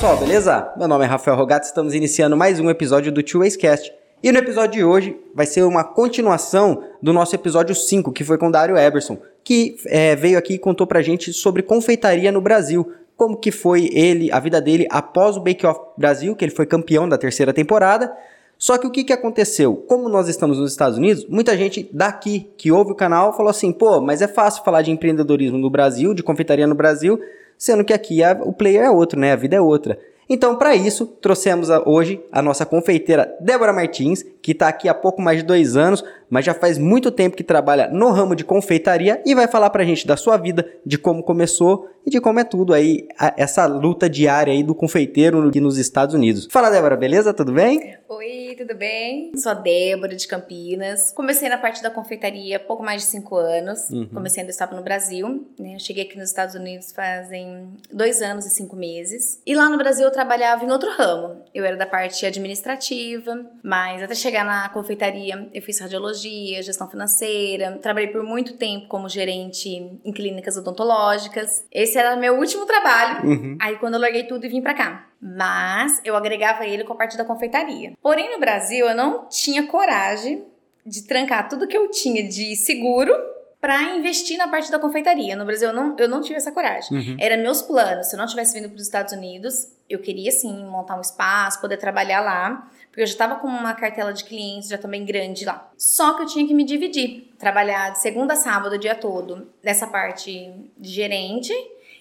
pessoal, beleza? Meu nome é Rafael Rogato, estamos iniciando mais um episódio do Two Ways Cast. E no episódio de hoje vai ser uma continuação do nosso episódio 5, que foi com o Dário Eberson, que é, veio aqui e contou pra gente sobre confeitaria no Brasil. Como que foi ele, a vida dele após o Bake Off Brasil, que ele foi campeão da terceira temporada. Só que o que, que aconteceu? Como nós estamos nos Estados Unidos, muita gente daqui que ouve o canal falou assim: pô, mas é fácil falar de empreendedorismo no Brasil, de confeitaria no Brasil, sendo que aqui a, o player é outro, né? A vida é outra. Então, para isso, trouxemos a, hoje a nossa confeiteira Débora Martins, que está aqui há pouco mais de dois anos, mas já faz muito tempo que trabalha no ramo de confeitaria e vai falar para a gente da sua vida, de como começou e de como é tudo aí, a, essa luta diária aí do confeiteiro aqui nos Estados Unidos. Fala, Débora, beleza? Tudo bem? Oi, tudo bem? Sou a Débora de Campinas. Comecei na parte da confeitaria há pouco mais de cinco anos. Uhum. Comecei ainda estava no Brasil. Né? Cheguei aqui nos Estados Unidos fazem dois anos e cinco meses. E lá no Brasil eu trabalhava em outro ramo. Eu era da parte administrativa, mas até chegar na confeitaria eu fiz radiologia, gestão financeira. Trabalhei por muito tempo como gerente em clínicas odontológicas. Esse era meu último trabalho. Uhum. Aí quando eu larguei tudo e vim para cá mas eu agregava ele com a parte da confeitaria. Porém, no Brasil, eu não tinha coragem de trancar tudo que eu tinha de seguro para investir na parte da confeitaria. No Brasil, eu não, eu não tive essa coragem. Uhum. Era meus planos. Se eu não tivesse vindo para os Estados Unidos, eu queria sim montar um espaço, poder trabalhar lá, porque eu já estava com uma cartela de clientes já também grande lá. Só que eu tinha que me dividir, trabalhar de segunda a sábado o dia todo nessa parte de gerente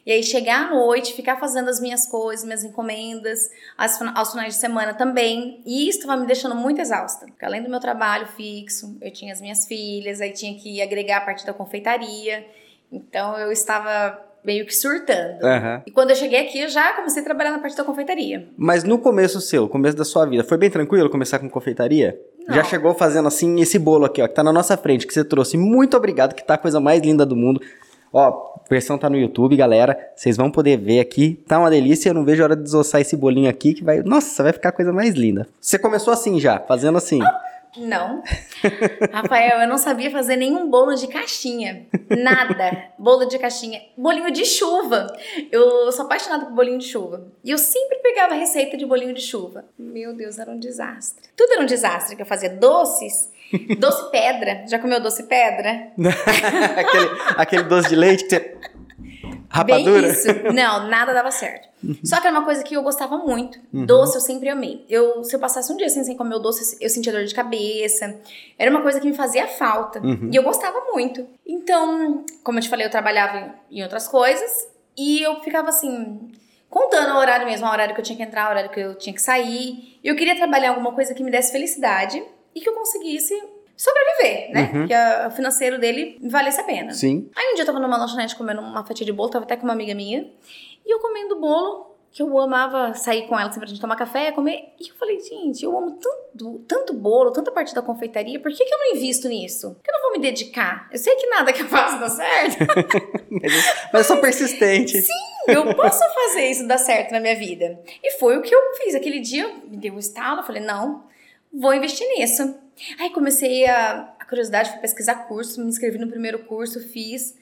e aí chegar à noite, ficar fazendo as minhas coisas, minhas encomendas, aos, aos finais de semana também. E isso estava me deixando muito exausta. Porque além do meu trabalho fixo, eu tinha as minhas filhas, aí tinha que agregar a parte da confeitaria. Então eu estava meio que surtando. Uhum. E quando eu cheguei aqui, eu já comecei a trabalhar na parte da confeitaria. Mas no começo seu, começo da sua vida, foi bem tranquilo começar com confeitaria? Não. Já chegou fazendo assim esse bolo aqui, ó, que tá na nossa frente, que você trouxe. Muito obrigado, que tá a coisa mais linda do mundo. Ó, a versão tá no YouTube, galera. Vocês vão poder ver aqui. Tá uma delícia. Eu não vejo a hora de desossar esse bolinho aqui que vai. Nossa, vai ficar a coisa mais linda. Você começou assim já, fazendo assim. Não. Rafael, eu não sabia fazer nenhum bolo de caixinha. Nada. Bolo de caixinha. Bolinho de chuva. Eu sou apaixonada por bolinho de chuva. E eu sempre pegava receita de bolinho de chuva. Meu Deus, era um desastre. Tudo era um desastre que eu fazia doces doce pedra. Já comeu doce pedra? aquele, aquele doce de leite que você... Rapadura? Bem isso. Não, nada dava certo. Só que era uma coisa que eu gostava muito. Uhum. Doce eu sempre amei. Eu, se eu passasse um dia assim, sem comer o doce, eu sentia dor de cabeça. Era uma coisa que me fazia falta. Uhum. E eu gostava muito. Então, como eu te falei, eu trabalhava em outras coisas. E eu ficava assim, contando o horário mesmo, o horário que eu tinha que entrar, o horário que eu tinha que sair. E eu queria trabalhar alguma coisa que me desse felicidade e que eu conseguisse sobreviver, né? Uhum. Que a, o financeiro dele valesse a pena. Sim. Aí um dia eu tava numa lanchonete comendo uma fatia de bolo, tava até com uma amiga minha, e eu comendo bolo, que eu amava sair com ela sempre pra gente tomar café, comer. E eu falei, gente, eu amo tanto, tanto bolo, tanta parte da confeitaria, por que, que eu não invisto nisso? Por que eu não vou me dedicar? Eu sei que nada que eu faço dá certo. mas, mas eu sou persistente. Sim, eu posso fazer isso dar certo na minha vida. E foi o que eu fiz. Aquele dia me deu um estalo, eu falei, não, vou investir nisso. Aí comecei a, a curiosidade, fui pesquisar curso, me inscrevi no primeiro curso, fiz.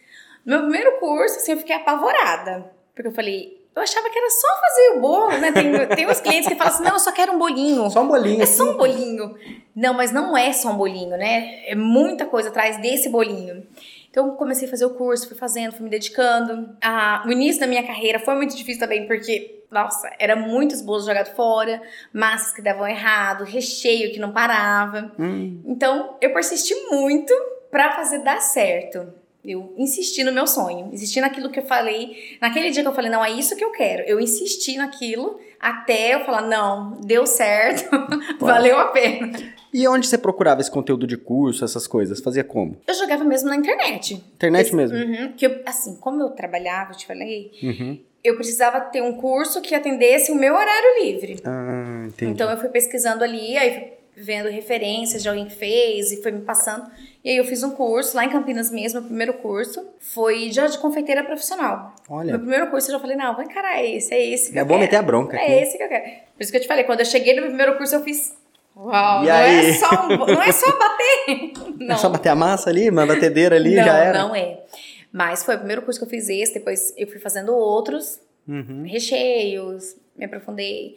No meu primeiro curso, assim, eu fiquei apavorada. Porque eu falei, eu achava que era só fazer o bolo, né? Tem, tem uns clientes que falam assim, não, eu só quero um bolinho. Só um bolinho. É só um bolinho. Não, mas não é só um bolinho, né? É muita coisa atrás desse bolinho. Então, comecei a fazer o curso, fui fazendo, fui me dedicando. Ah, o início da minha carreira foi muito difícil também, porque, nossa, era muitos bolos jogados fora, massas que davam errado, recheio que não parava. Hum. Então, eu persisti muito para fazer dar certo. Eu insisti no meu sonho, insisti naquilo que eu falei. Naquele dia que eu falei, não, é isso que eu quero. Eu insisti naquilo até eu falar, não, deu certo, valeu a pena. E onde você procurava esse conteúdo de curso, essas coisas? Fazia como? Eu jogava mesmo na internet. Internet mesmo? Uhum, que eu, assim, como eu trabalhava, eu te falei, uhum. eu precisava ter um curso que atendesse o meu horário livre. Ah, entendi. Então eu fui pesquisando ali, aí vendo referências de alguém que fez e foi me passando. E aí eu fiz um curso lá em Campinas mesmo, o primeiro curso foi de, de confeiteira profissional. Olha. Meu primeiro curso eu já falei, não, vou encarar esse, é esse que é eu bom quero. meter a bronca. É aqui. esse que eu quero. Por isso que eu te falei, quando eu cheguei no meu primeiro curso eu fiz Uau, não? É só um, não é só bater. Não. É só bater a massa ali, uma batedeira ali, não, já era. Não, é. Mas foi o primeiro curso que eu fiz esse, depois eu fui fazendo outros, uhum. recheios, Me aprofundei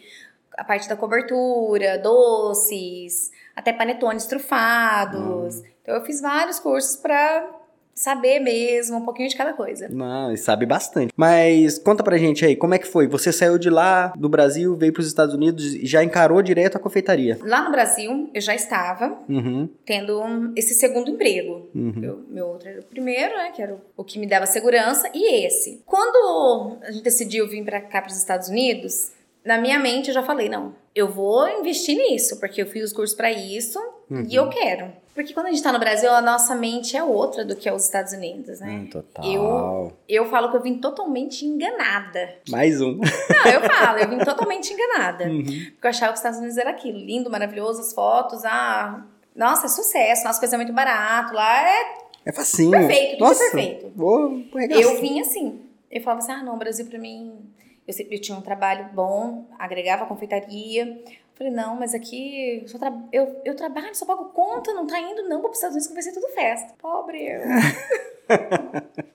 a parte da cobertura, doces, até panetones trufados. Hum. Então eu fiz vários cursos para saber mesmo um pouquinho de cada coisa. Não, e sabe bastante. Mas conta pra gente aí, como é que foi? Você saiu de lá, do Brasil, veio pros Estados Unidos e já encarou direto a confeitaria? Lá no Brasil, eu já estava uhum. tendo esse segundo emprego. Uhum. Eu, meu outro era o primeiro, né, que era o, o que me dava segurança, e esse. Quando a gente decidiu vir para cá, pros Estados Unidos, na minha mente eu já falei, não, eu vou investir nisso, porque eu fiz os cursos para isso uhum. e eu quero. Porque quando a gente tá no Brasil, a nossa mente é outra do que é os Estados Unidos, né? Hum, total. Eu, eu falo que eu vim totalmente enganada. Mais um. Não, eu falo, eu vim totalmente enganada. Uhum. Porque eu achava que os Estados Unidos era aquilo, lindo, maravilhoso, as fotos, ah, nossa, é sucesso, nossa coisa é muito barato, lá é... É facinho. Perfeito, tudo nossa, perfeito. Vou eu vim assim, eu falava assim, ah, não, o Brasil pra mim eu sempre tinha um trabalho bom, agregava confeitaria. Falei, não, mas aqui eu, tra eu, eu trabalho, só pago conta, não tá indo não para os Estados Unidos que vai ser tudo festa. Pobre eu.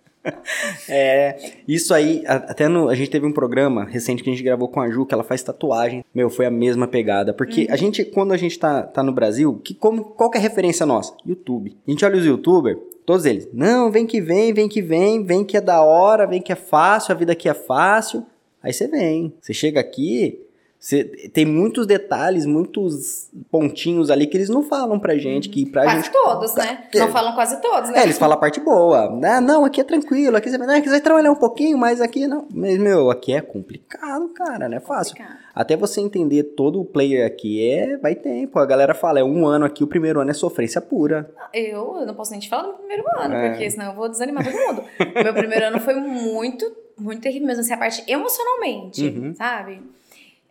é, isso aí, até no, a gente teve um programa recente que a gente gravou com a Ju, que ela faz tatuagem. Meu, foi a mesma pegada. Porque uhum. a gente, quando a gente tá, tá no Brasil, que, como, qual que é a referência nossa? YouTube. A gente olha os youtubers, todos eles. Não, vem que vem, vem que vem, vem que é da hora, vem que é fácil, a vida aqui é fácil. Aí você vem. Você chega aqui, você, tem muitos detalhes, muitos pontinhos ali que eles não falam pra gente. Que pra quase gente, todos, né? É, não falam quase todos, né? É, eles falam a parte boa. Ah, não, aqui é tranquilo, aqui você, não, aqui você vai trabalhar um pouquinho, mas aqui não. Mas, meu, aqui é complicado, cara, não é fácil. Complicado. Até você entender todo o player aqui é, vai tempo. A galera fala, é um ano aqui, o primeiro ano é sofrência pura. Eu, eu não posso nem te falar do primeiro ano, é. porque senão eu vou desanimar todo mundo. meu primeiro ano foi muito muito terrível mesmo, assim, a parte emocionalmente, uhum. sabe?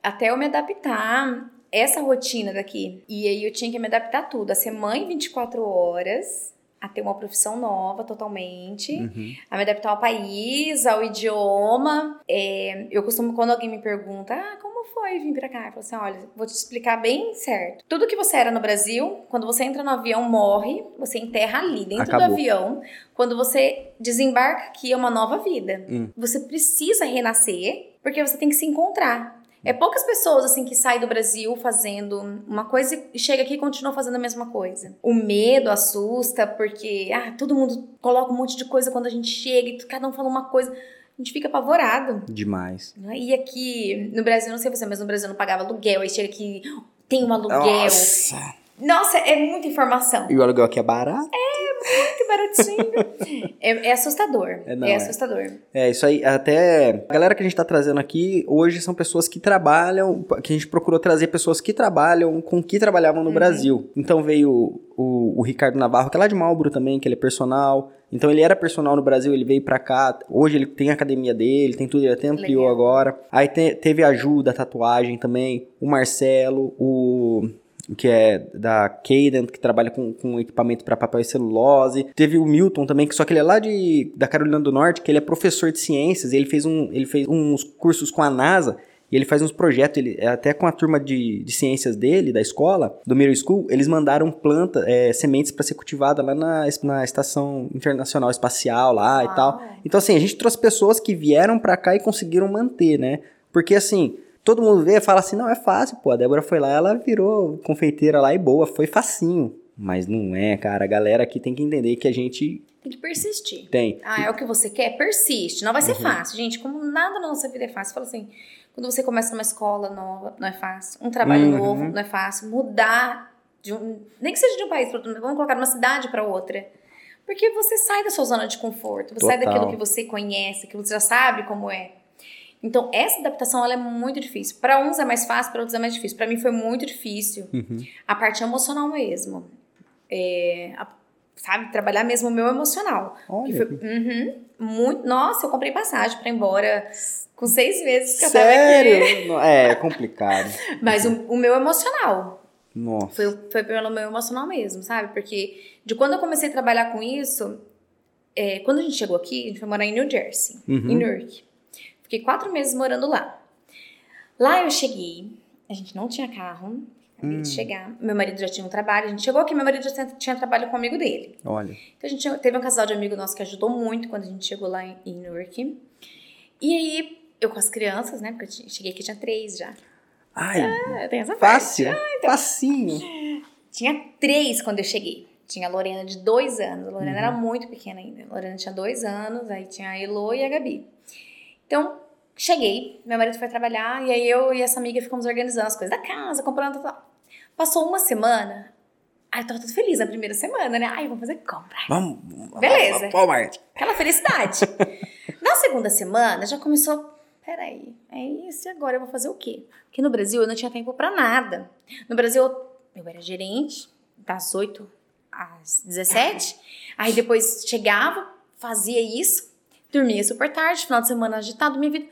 Até eu me adaptar essa rotina daqui. E aí eu tinha que me adaptar a tudo, a ser mãe 24 horas, a ter uma profissão nova totalmente, uhum. a me adaptar ao país, ao idioma. É, eu costumo, quando alguém me pergunta, ah, como foi vir pra cá? Eu falo assim, olha, vou te explicar bem certo. Tudo que você era no Brasil, quando você entra no avião, morre, você enterra ali, dentro Acabou. do avião. Quando você desembarca aqui, é uma nova vida. Hum. Você precisa renascer, porque você tem que se encontrar. É poucas pessoas assim que saem do Brasil fazendo uma coisa e chega aqui e continua fazendo a mesma coisa. O medo assusta porque ah, todo mundo coloca um monte de coisa quando a gente chega e cada um fala uma coisa. A gente fica apavorado. Demais. Né? E aqui no Brasil, não sei você, mas no Brasil não pagava aluguel. Aí chega aqui, tem um aluguel. Nossa. Nossa, é muita informação. E o aluguel aqui é barato? É, muito baratinho. é, é, assustador. É, não, é, é assustador. É, isso aí. Até a galera que a gente tá trazendo aqui hoje são pessoas que trabalham, que a gente procurou trazer pessoas que trabalham com que trabalhavam no uhum. Brasil. Então veio o, o, Ricardo Navarro, que é lá de Malbro também, que ele é personal. Então ele era personal no Brasil, ele veio pra cá. Hoje ele tem a academia dele, tem tudo, ele até ampliou Legal. agora. Aí te, teve a Ju da tatuagem também, o Marcelo, o que é da Cadent, que trabalha com, com equipamento para papel e celulose. Teve o Milton também, que só que ele é lá de, da Carolina do Norte, que ele é professor de ciências, ele fez, um, ele fez uns cursos com a NASA, e ele faz uns projetos, ele, até com a turma de, de ciências dele, da escola, do Middle School, eles mandaram planta, é, sementes para ser cultivada lá na, na Estação Internacional Espacial lá e tal. Então, assim, a gente trouxe pessoas que vieram para cá e conseguiram manter, né? Porque, assim, todo mundo vê e fala assim, não, é fácil, pô. A Débora foi lá, ela virou confeiteira lá e boa, foi facinho. Mas não é, cara. A galera aqui tem que entender que a gente. Tem que persistir. Tem. Ah, é o que você quer? Persiste. Não vai ser uhum. fácil, gente. Como nada na nossa vida é fácil. Fala assim, quando você começa numa escola nova, não é fácil. Um trabalho uhum. novo, não é fácil. Mudar de um. Nem que seja de um país para outro, vamos colocar de uma cidade para outra. Porque você sai da sua zona de conforto, você Total. sai daquilo que você conhece, que você já sabe como é. Então, essa adaptação ela é muito difícil. Para uns é mais fácil, para outros é mais difícil. Para mim foi muito difícil. Uhum. A parte emocional mesmo. É, a, sabe, trabalhar mesmo o meu emocional. Olha. Foi, uhum, muito, nossa, eu comprei passagem para ir embora com seis meses que Sério? eu tava aqui. É, é complicado. Mas o, o, meu emocional. Nossa. Foi, foi pelo meu emocional mesmo, sabe? Porque de quando eu comecei a trabalhar com isso, é, quando a gente chegou aqui, a gente foi morar em New Jersey, uhum. em Newark. Fiquei quatro meses morando lá. Lá eu cheguei, a gente não tinha carro, acabei hum. de chegar. Meu marido já tinha um trabalho, a gente chegou aqui, meu marido já tinha trabalho com um amigo dele. Olha. Então a gente teve um casal de amigo nosso que ajudou muito quando a gente chegou lá em, em Newark. E aí eu com as crianças, né? Porque eu cheguei aqui tinha três já. Ai, É, tem essa fácil. parte. Ah, então. Facinho. Tinha três quando eu cheguei. Tinha a Lorena de dois anos. A Lorena Uhum. era muito pequena ainda. A Lorena tinha dois anos, aí tinha a Elo e a Gabi. Então, cheguei, meu marido foi trabalhar, e aí eu e essa amiga ficamos organizando as coisas da casa, comprando tal. Passou uma semana, aí eu tava tudo feliz na primeira semana, né? Ai, vamos fazer compra. Vamos. Beleza. Walmart. Aquela felicidade. Na segunda semana já começou. Peraí, é isso e agora eu vou fazer o quê? Porque no Brasil eu não tinha tempo pra nada. No Brasil eu, eu era gerente das 8 às 17. Aí depois chegava, fazia isso, dormia super tarde, final de semana agitado, minha vida.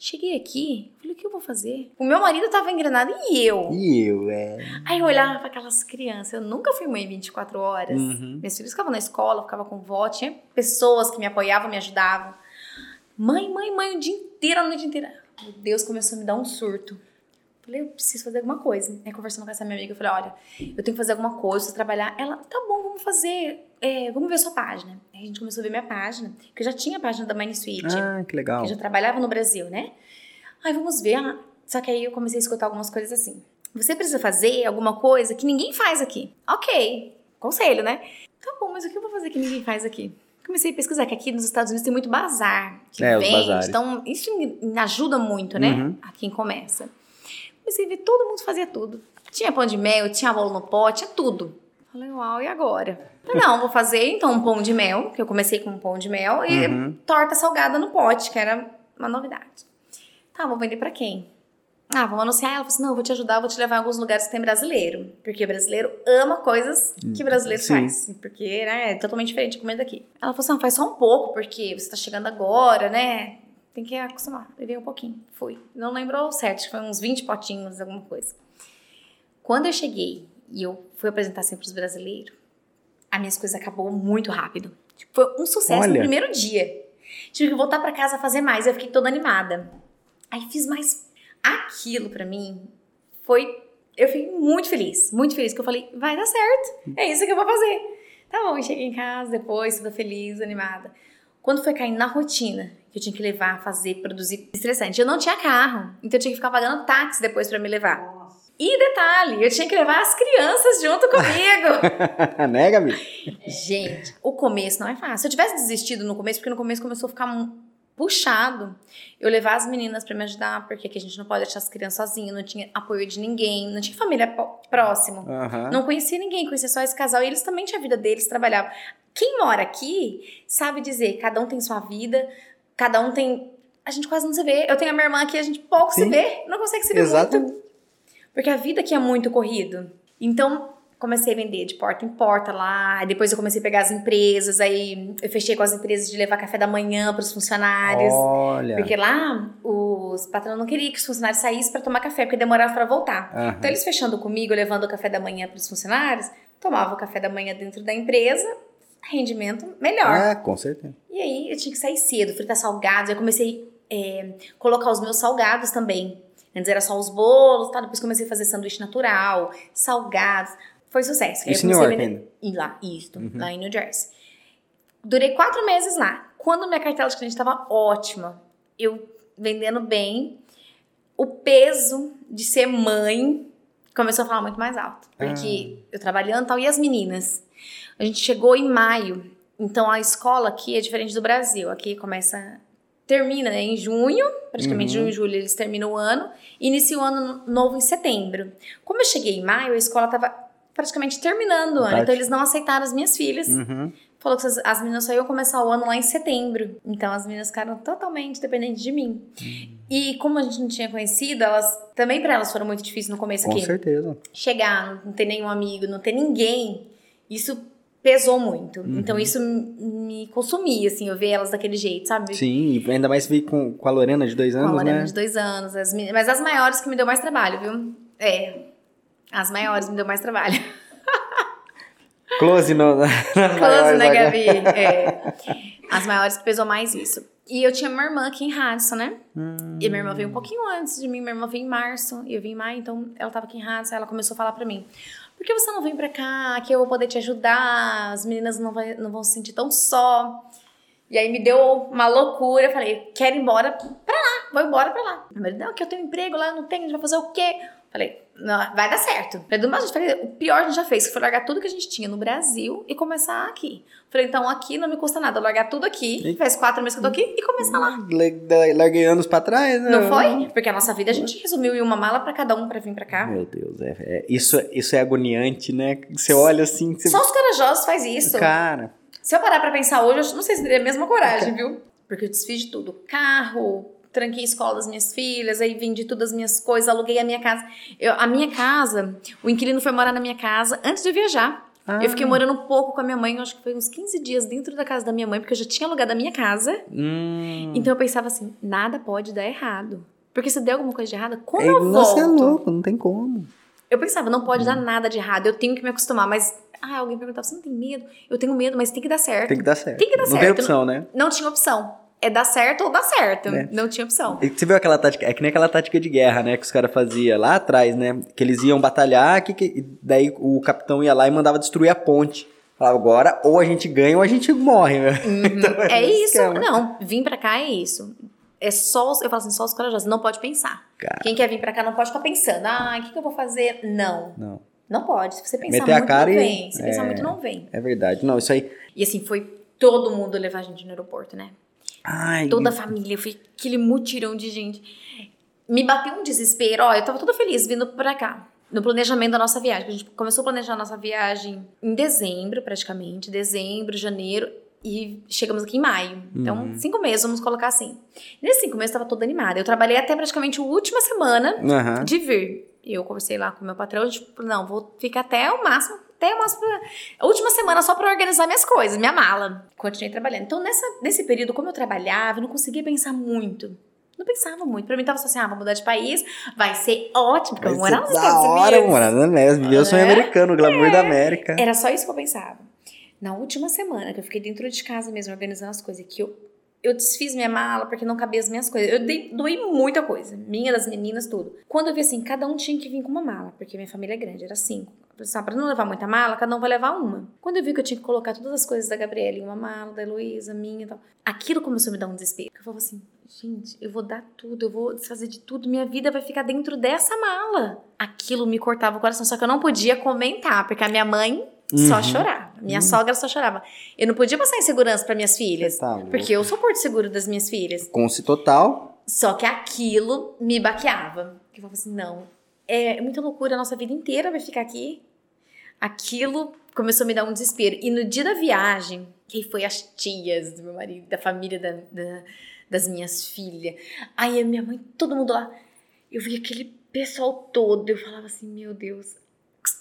Cheguei aqui, falei, o que eu vou fazer? O meu marido tava engrenado e eu. E eu, é. Aí eu olhava pra aquelas crianças. Eu nunca fui mãe 24 horas. Uhum. Meus filhos ficavam na escola, eu ficava com vó, tinha pessoas que me apoiavam, me ajudavam. Mãe, mãe, mãe, o dia inteiro, a noite inteira. Meu Deus, começou a me dar um surto. Falei, eu preciso fazer alguma coisa. Aí conversando com essa minha amiga, eu falei, olha, eu tenho que fazer alguma coisa, preciso trabalhar. Ela, tá bom, vamos fazer, é, vamos ver sua página. Aí a gente começou a ver minha página, que eu já tinha a página da Mine Suite. Ah, que legal. Eu já trabalhava no Brasil, né? Aí vamos ver. ah, Só que aí eu comecei a escutar algumas coisas assim. Você precisa fazer alguma coisa que ninguém faz aqui. Ok. Conselho, né? Tá bom, mas o que eu vou fazer que ninguém faz aqui? Comecei a pesquisar que aqui nos Estados Unidos tem muito bazar que É, vende. Então, isso ajuda muito, né? Uhum. A quem começa. Ver todo mundo fazia tudo. Tinha pão de mel, tinha bolo no pote, tinha tudo. Falei, uau, e agora? Falei, não, vou fazer então um pão de mel, que eu comecei com um pão de mel, e Uhum. torta salgada no pote, que era uma novidade. Tá, vou vender pra quem? Ah, vamos anunciar. Ela falou assim: não, vou te ajudar, vou te levar em alguns lugares que tem brasileiro. Porque brasileiro ama coisas que brasileiro Sim. faz. Porque, né, é totalmente diferente de comida daqui. Ela falou assim: não, faz só um pouco, porque você tá chegando agora, né? Tem que acostumar. Levei um pouquinho. Fui. Não lembrou certo, acho que foi uns 20 potinhos, alguma coisa. Quando eu cheguei e eu fui apresentar sempre pros brasileiros, as minhas coisas acabou muito rápido. Tipo, foi um sucesso Olha. no primeiro dia. Tive que voltar pra casa fazer mais. Eu fiquei toda animada. Aí fiz mais. Aquilo pra mim foi. Eu fiquei muito feliz, muito feliz, que eu falei, vai dar certo. É isso que eu vou fazer. Tá bom, cheguei em casa depois, toda feliz, animada. Quando foi caindo na rotina, que eu tinha que levar, fazer, produzir, estressante. Eu não tinha carro, então eu tinha que ficar pagando táxi depois pra me levar. E detalhe, eu tinha que levar as crianças junto comigo. né, Gabi? Gente, o começo não é fácil. Se eu tivesse desistido no começo, porque no começo começou a ficar puxado, eu levar as meninas pra me ajudar, porque aqui a gente não pode deixar as crianças sozinhas, não tinha apoio de ninguém, não tinha família próximo. Não conhecia ninguém, conhecia só esse casal e eles também tinham a vida deles, trabalhavam. Quem mora aqui sabe dizer, cada um tem sua vida, cada um tem. A gente quase não se vê. Eu tenho a minha irmã aqui, a gente pouco se Sim. vê, não consegue se ver Exato. muito. Porque a vida aqui é muito corrido. Então, comecei a vender de porta em porta lá. Depois eu comecei a pegar as empresas. Aí eu fechei com as empresas de levar café da manhã para os funcionários. Olha. Porque lá os patrões não queriam que os funcionários saíssem para tomar café, porque demorava para voltar. Aham. Então, eles fechando comigo, levando o café da manhã para os funcionários, tomavam o café da manhã dentro da empresa, rendimento melhor. É, com certeza. E aí eu tinha que sair cedo, fritar salgados. Eu comecei a colocar os meus salgados também. Antes era só os bolos, tá? depois comecei a fazer sanduíche natural, salgados. Foi sucesso. Isso em New York vender- E lá, isto, lá em New Jersey. Durei quatro meses lá. Quando minha cartela de cliente estava ótima, eu vendendo bem, o peso de ser mãe começou a falar muito mais alto. Porque eu trabalhando e tal, e as meninas? A gente chegou em maio, então a escola aqui é diferente do Brasil. Aqui começa. Termina né, em junho, praticamente Uhum. junho e julho eles terminam o ano, e inicia o ano novo em setembro. Como eu cheguei em maio, a escola estava praticamente terminando o ano, então eles não aceitaram as minhas filhas. Uhum. Falou que as, as meninas só iam começar o ano lá em setembro. Então as meninas ficaram totalmente dependentes de mim. Hum. E como a gente não tinha conhecido, elas também para elas foram muito difíceis no começo Com aqui. certeza. Chegar, não ter nenhum amigo, não ter ninguém, isso pesou muito. Uhum. Então isso me consumia, assim, eu ver elas daquele jeito, sabe? Sim, e ainda mais veio com, com a Lorena de dois Com a anos, Lorena né? de dois anos. As meninas, mas as maiores que me deu mais trabalho, viu? É. As maiores me deu mais trabalho. Close no, nas Close, maiores né. Gabi? É. As maiores que pesou mais isso. E eu tinha minha irmã aqui em Radisson, né? Hum. E minha irmã veio um pouquinho antes de mim. Minha irmã veio em março e eu vim em maio, então ela tava aqui em Radisson. Ela começou a falar pra mim: por que você não vem pra cá? Que eu vou poder te ajudar. As meninas não, vai, não vão se sentir tão só. E aí me deu uma loucura. Eu falei: quero ir embora pra lá. vou embora pra lá. Meu marido, não, que eu tenho emprego lá, eu não tenho, a gente vai fazer o quê? Falei, não, vai dar certo. Falei, do mais, falei, o pior a gente já fez, que foi largar tudo que a gente tinha no Brasil e começar aqui. Falei, então aqui não me custa nada, largar tudo aqui, E- faz quatro meses que eu tô aqui e começar lá. Larguei anos pra trás, né? Não foi? Porque a nossa vida a gente resumiu em uma mala pra cada um pra vir pra cá. Meu Deus, é, é- isso, isso é agoniante, né? Você olha assim, você... Só os corajosos faz isso. Cara, Se eu parar pra pensar hoje, eu não sei se teria a mesma coragem, viu? Porque eu desfiz de tudo. Carro, tranquei a escola das minhas filhas, aí vendi todas as minhas coisas, aluguei a minha casa. Eu, a minha casa, o inquilino foi morar na minha casa antes de eu viajar. Ah. Eu fiquei morando um pouco com a minha mãe, acho que foi uns 15 dias dentro da casa da minha mãe, porque eu já tinha alugado a minha casa. hum... Então eu pensava assim, nada pode dar errado. Porque se der alguma coisa de errada, como É, eu Você é volto? louco, não tem como. Eu pensava, não pode dar nada de errado, eu tenho que me acostumar. Mas, ah, alguém perguntava, você não tem medo? Eu tenho medo, mas tem que dar certo. Tem que dar certo. Tem que dar não certo. tem opção, né? Não tinha opção. É dar certo ou dar certo. É. Não tinha opção. E Você viu aquela tática? É que nem aquela tática de guerra, né? Que os caras faziam lá atrás, né? Que eles iam batalhar, que, que- e daí o capitão ia lá e mandava destruir a ponte. Falava, agora ou a gente ganha ou a gente morre, né? Então, É esse isso. esquema. Não, vim pra cá é isso. É só, os- eu falo assim, só os corajosos. Não pode pensar. Cara. Quem quer vir pra cá não pode ficar pensando. Ah, o que, que eu vou fazer? Não. Não, Não pode. Se você pensar Meter a muito, cara não e- vem. Se pensar é. muito, não vem. é verdade. Não, isso aí. E assim, foi todo mundo levar a gente no aeroporto, né? Ai, Toda a família, foi aquele mutirão de gente. Me bateu um desespero. Ó, eu tava toda feliz vindo pra cá. No planejamento da nossa viagem. A gente começou a planejar a nossa viagem em dezembro, praticamente. Dezembro, janeiro. E chegamos aqui em maio. Então, Uhum. cinco meses, vamos colocar assim. Nesses cinco meses, eu tava toda animada. Eu trabalhei até praticamente a última semana Aham. de vir. Eu conversei lá com o meu patrão, falou, não, vou ficar até o máximo, até pra- a última semana só pra organizar minhas coisas, minha mala. Continuei trabalhando. Então, nessa, nesse período, como eu trabalhava, eu não conseguia pensar muito. Não pensava muito. Pra mim, tava só assim, ah, vou mudar de país, vai ser ótimo, porque eu vou Vai morar nos da Estados hora, Unidos. morar na Nés, viver o sonho É? americano, glamour da América. Era só isso que eu pensava. Na última semana, que eu fiquei dentro de casa mesmo, organizando as coisas, que eu, eu desfiz minha mala porque não cabia as minhas coisas. Eu dei, doei muita coisa. Minha, das meninas, tudo. Quando eu vi assim, cada um tinha que vir com uma mala, porque minha família é grande, era cinco. Ah, pra não levar muita mala, cada um vai levar uma. Quando eu vi que eu tinha que colocar todas as coisas da Gabriela em uma mala, da Heloísa, minha e tal, aquilo começou a me dar um desespero. Eu falava assim, gente, eu vou dar tudo, eu vou desfazer de tudo, minha vida vai ficar dentro dessa mala. Aquilo me cortava o coração, só que eu não podia comentar, porque a minha mãe só Uhum. chorava. Minha sogra só chorava. Eu não podia passar insegurança para minhas filhas. Tá. Porque eu sou porto seguro das minhas filhas. Conce total. Só que aquilo me baqueava. Eu falava assim, não, é muita loucura, a nossa vida inteira vai ficar aqui. Aquilo começou a me dar um desespero. E no dia da viagem, que foi as tias do meu marido, da família da- da- das minhas filhas. Aí a minha mãe, todo mundo lá. Eu vi aquele pessoal todo. Eu falava assim, meu Deus.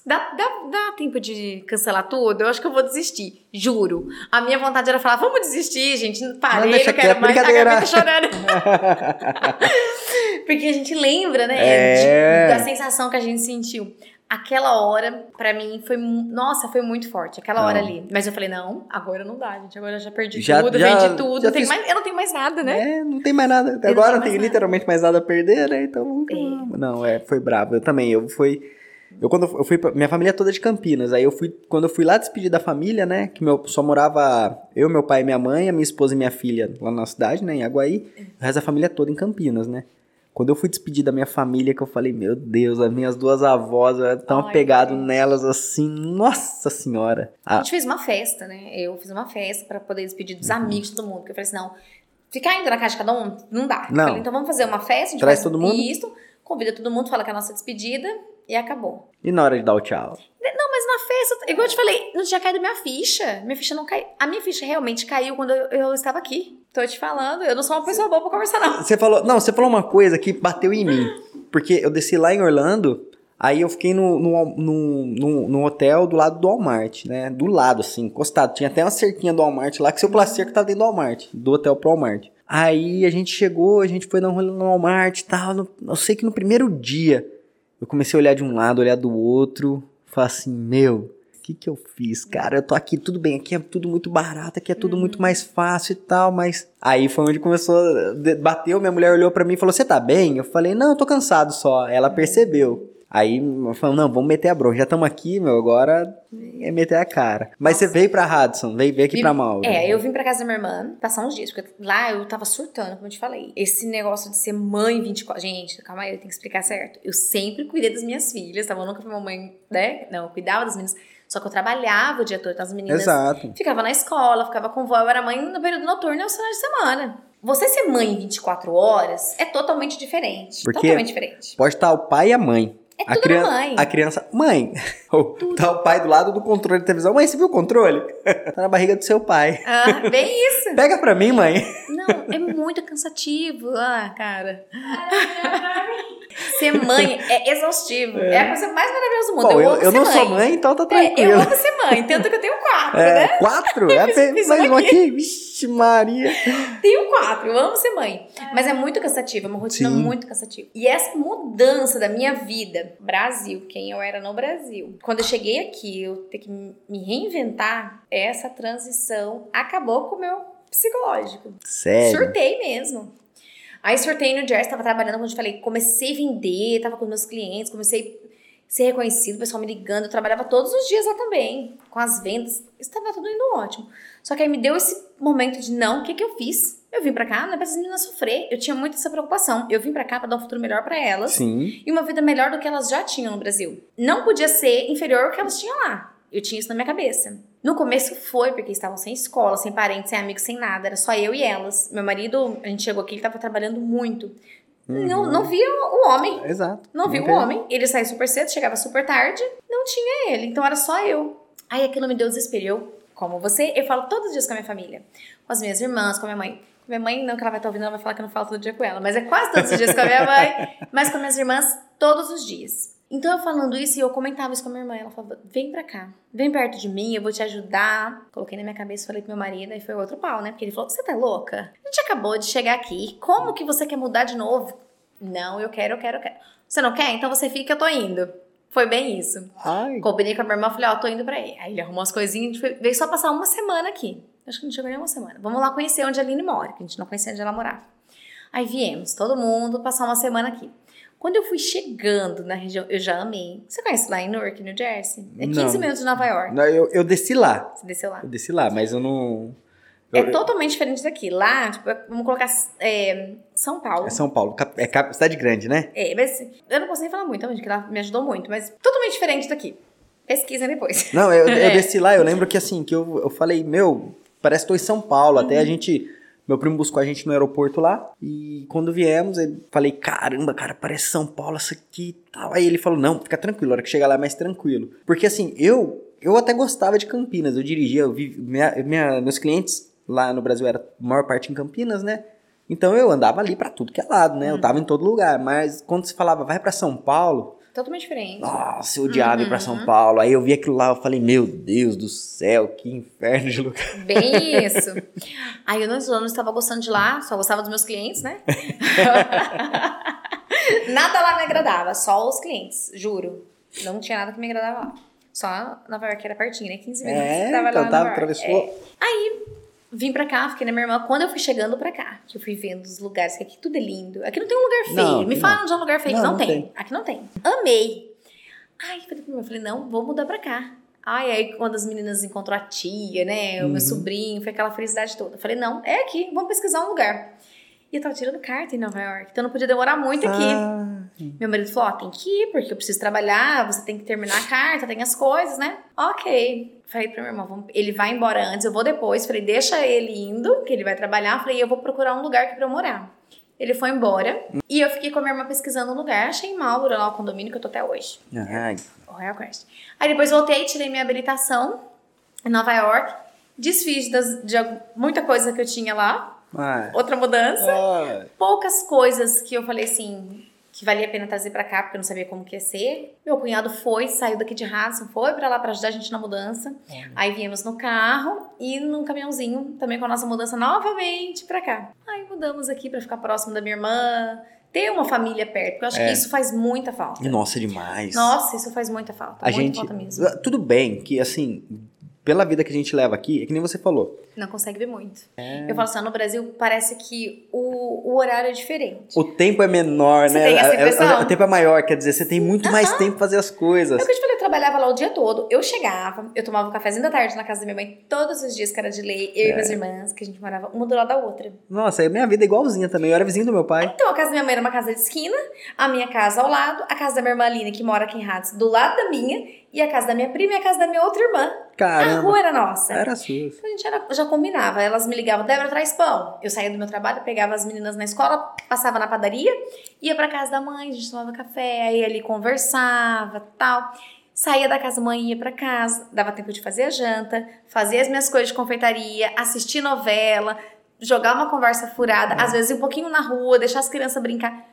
Dá, dá, dá tempo de cancelar tudo? Eu acho que eu vou desistir. Juro. A minha vontade era falar, vamos desistir, gente. Parei, Não, não, quero quieto, mais. A brincadeira. Gabi tá chorando. Porque a gente lembra, né? É. de- da sensação que a gente sentiu. Aquela hora, pra mim, foi. Nossa, foi muito forte. Aquela Não. hora ali. Mas eu falei, não, agora não dá, gente. Agora eu já perdi Já- tudo, já- vendi tudo. já fiz- mais, eu não tenho mais nada, né? É, não tem mais nada. Até Eu não agora tenho não nada. literalmente mais nada a perder, né? Então. É. Não, é, foi brabo. Eu também. Eu fui. Eu quando eu fui. Minha família é toda de Campinas. Aí eu fui. Quando eu fui lá despedir da família, né? Que meu, só morava eu, meu pai e minha mãe, a minha esposa e minha filha lá na cidade, né? Em Aguaí. O resto da família é toda em Campinas, né? Quando eu fui despedir da minha família, que eu falei, meu Deus, as minhas duas avós, eu tão Ai, apegado Deus. nelas assim, nossa senhora. A Ah, gente fez uma festa, né? Eu fiz uma festa pra poder despedir Uhum. dos amigos de todo mundo. Porque eu falei assim, não, ficar indo na casa de cada um, não dá. Não. falei, então vamos fazer uma festa, a gente Traz faz todo mundo? Isso, convida todo mundo, fala que é a nossa despedida e acabou. e na hora de dar o tchau? Não, mas na festa, igual eu te falei, não tinha caído minha ficha. Minha ficha não caiu. A minha ficha realmente caiu quando eu, eu estava aqui. Tô te falando, eu não sou uma pessoa boa pra conversar, não. Você falou, não, você falou uma coisa que bateu em mim. Porque eu desci lá em Orlando, aí eu fiquei no, no, no, no- no hotel do lado do Walmart, né? Do lado, assim, encostado. Tinha até uma cerquinha do Walmart lá, que seu placer que tava dentro do Walmart, do hotel pro Walmart. Aí a gente chegou, a gente foi dar um rolê no Walmart e tal. no- eu sei que no primeiro dia eu comecei a olhar de um lado, olhar do outro, falar assim, meu, o que que eu fiz, cara? Eu tô aqui, tudo bem, aqui é tudo muito barato, aqui é tudo muito mais fácil e tal, mas... Aí foi onde começou, bateu, minha mulher olhou pra mim e falou, você tá bem? Eu falei, não, eu tô cansado só. Ela percebeu. Aí falando, não, vamos meter a bronca. Já estamos aqui, meu, agora é meter a cara. Mas Nossa. você veio pra Hudson, veio, veio aqui vim, pra Mauro. É, eu vim pra casa da minha irmã passar uns dias, porque lá eu tava surtando, como eu te falei. Esse negócio de ser mãe 24. Gente, calma aí, eu tenho que explicar certo. Eu sempre cuidei das minhas filhas, tava? Eu nunca fui uma mãe, né? Não, eu cuidava das meninas. Só que eu trabalhava o dia todo, então as meninas Exato. ficava na escola, ficava com vó, eu era mãe no período noturno e aos finais de semana. Você ser mãe 24 horas é totalmente diferente. Porque totalmente diferente. Pode estar o pai e a mãe. É a tudo criança, mãe. A criança, mãe, tá o pai do lado do controle de televisão. Mãe, você viu o controle? tá na barriga do seu pai. Ah, bem isso. Pega pra mim, mãe. Não, é muito cansativo. Ah, cara. ser mãe é exaustivo. É, é a coisa mais maravilhosa do mundo. Bom, eu, eu, eu não mãe. sou mãe, então tá tranquilo. É, eu amo ser mãe, tanto que eu tenho quatro, é, né? Quatro? É, mais um aqui. aqui. Vixe, Maria. Tenho quatro, eu amo ser mãe. Mas é muito cansativo, é uma rotina Sim. muito cansativa. E essa mudança da minha vida, Brasil, quem eu era no Brasil. Quando eu cheguei aqui, eu ter que me reinventar, essa transição acabou com o meu psicológico. Sério? Surtei mesmo. Aí sorteio no Jersey, tava trabalhando, como eu te falei, comecei a vender, tava com meus clientes, comecei ser reconhecido, o pessoal me ligando, eu trabalhava todos os dias lá também, com as vendas, estava tudo indo ótimo. Só que aí me deu esse momento de não, o que que eu fiz? Eu vim pra cá, não é pra essas meninas sofrer. Eu tinha muito essa preocupação. Eu vim pra cá pra dar um futuro melhor para elas. Sim. E uma vida melhor do que elas já tinham no Brasil. Não podia ser inferior ao que elas tinham lá. Eu tinha isso na minha cabeça. No começo foi, porque estavam sem escola, sem parentes, sem amigos, sem nada. Era só eu e elas. Meu marido, a gente chegou aqui, ele tava trabalhando muito. Uhum. Não, não via o homem. Exato. Não via o homem. Ele saía super cedo, chegava super tarde. Não tinha ele. Então era só eu. Aí aquilo me deu desespero. Eu, como você, eu falo todos os dias com a minha família. Com as minhas irmãs, com a minha mãe. Com minha mãe, não que ela vai estar ouvindo, ela vai falar que eu não falo todo dia com ela. Mas é quase todos os dias com a minha mãe. mas com minhas irmãs, todos os dias. Então eu falando isso e eu comentava isso com a minha irmã. Ela falava: vem pra cá, vem perto de mim, eu vou te ajudar. Coloquei na minha cabeça, falei pro meu marido, aí foi outro pau, né? Porque ele falou: você tá louca? A gente acabou de chegar aqui, como que você quer mudar de novo? Não, eu quero, eu quero, eu quero. Você não quer? Então você fica, eu tô indo. Foi bem isso. Ai. Combinei com a minha irmã, falei: ó, oh, tô indo pra aí. Aí ele arrumou as coisinhas, a gente veio só passar uma semana aqui. Acho que não chegou nem uma semana. Vamos lá conhecer onde a Aline mora, que a gente não conhecia onde ela morava. Aí viemos, todo mundo, passar uma semana aqui. Quando eu fui chegando na região, eu já amei. Você conhece lá em Newark, New Jersey? É 15 não. minutos de Nova York. Não, eu, eu desci lá. Você desceu lá? Eu desci lá, mas eu não. É eu, totalmente diferente daqui. Lá, tipo, vamos colocar é, São Paulo. É São Paulo. É cidade grande, né? É, mas eu não posso nem falar muito, porque ela me ajudou muito, mas totalmente diferente daqui. Pesquisa depois. Não, eu, eu é. desci lá, eu lembro que assim, que eu, eu falei, meu, parece que tô em São Paulo. Uhum. Até a gente meu primo buscou a gente no aeroporto lá e quando viemos, eu falei: caramba, cara, parece São Paulo isso aqui e tal. Aí ele falou: não, fica tranquilo, a hora que chegar lá é mais tranquilo. Porque assim, eu eu até gostava de Campinas, eu dirigia, eu vi, minha, minha, meus clientes lá no Brasil era a maior parte em Campinas, né? Então eu andava ali para tudo que é lado, né? Uhum. Eu tava em todo lugar, mas quando se falava vai para São Paulo, Totalmente diferente. Nossa, eu odiava uhum. ir pra São uhum. Paulo. Aí eu vi aquilo lá, eu falei, meu Deus do céu, que inferno de lugar. Bem isso. Aí eu não, eu não estava gostando de lá, só gostava dos meus clientes, né? nada lá me agradava, só os clientes, juro. Não tinha nada que me agradava lá. Só Nova York era pertinho, né? 15 minutos. É, tava então lá tava, atravessou. É. Aí vim pra cá, fiquei na minha irmã. Quando eu fui chegando pra cá, que eu fui vendo os lugares, que aqui tudo é lindo. Aqui não tem um lugar feio. Não, Me fala onde é um lugar feio. Não, não, não tem. tem. Aqui não tem. Amei. Ai, falei pra minha falei, não, vou mudar pra cá. Ai, aí quando as meninas encontrou a tia, né, o Uhum. meu sobrinho, foi aquela felicidade toda. Eu falei, não, é aqui, vamos pesquisar um lugar. E eu tava tirando carta em Nova York, então não podia demorar muito aqui. Ah, Meu marido falou, ó, tem que ir, porque eu preciso trabalhar, você tem que terminar a carta, tem as coisas, né? Ok. Falei pra meu irmão, vamos- ele vai embora antes, eu vou depois. Falei, deixa ele indo, que ele vai trabalhar. Falei, eu vou procurar um lugar aqui pra eu morar. Ele foi embora e eu fiquei com a minha irmã pesquisando um lugar. Achei Marlboro, lá o condomínio que eu tô até hoje. ai, O Royal Crest. Aí depois voltei, tirei minha habilitação em Nova York. Desfiz das, de muita coisa que eu tinha lá. ai. Outra mudança Ai. poucas coisas que eu falei assim que valia a pena trazer pra cá porque eu não sabia como que ia ser. Meu cunhado foi, saiu daqui de Hudson, foi pra lá pra ajudar a gente na mudança. Aí viemos no carro e num caminhãozinho também com a nossa mudança novamente pra cá. Aí mudamos aqui pra ficar próximo da minha irmã, ter uma família perto, porque eu acho É. que isso faz muita falta. Nossa, demais. Nossa, isso faz muita falta, a muita gente. falta mesmo. Tudo bem que, assim, pela vida que a gente leva aqui, é que nem você falou. Não consegue ver muito. É. Eu falo assim, no Brasil parece que o, o horário é diferente. O tempo é menor, Você né? tem essa É- é- impressão? o tempo é maior, quer dizer, você tem muito mais tempo pra fazer as coisas. É o que eu te falei, eu trabalhava lá o dia todo. Eu chegava, eu tomava um cafezinho da tarde na casa da minha mãe todos os dias, que era de lei. Eu e minhas irmãs, que a gente morava uma do lado da outra. Nossa, a minha vida é igualzinha também. Eu era vizinho do meu pai. Então, a casa da minha mãe era uma casa de esquina, a minha casa ao lado, a casa da minha irmã Aline, que mora aqui em Ratos, do lado da minha, e a casa da minha prima e a casa da minha outra irmã. A Caramba. rua era nossa. Era sua. Então a gente era- já combinava. Elas me ligavam, Débora, traz pão. Eu saía do meu trabalho, pegava as meninas na escola, passava na padaria, ia pra casa da mãe, a gente tomava café, aí ali conversava, tal. Saía da casa da mãe, ia pra casa, dava tempo de fazer a janta, fazer as minhas coisas de confeitaria, assistir novela, jogar uma conversa furada, às vezes um pouquinho na rua, deixar as crianças brincar.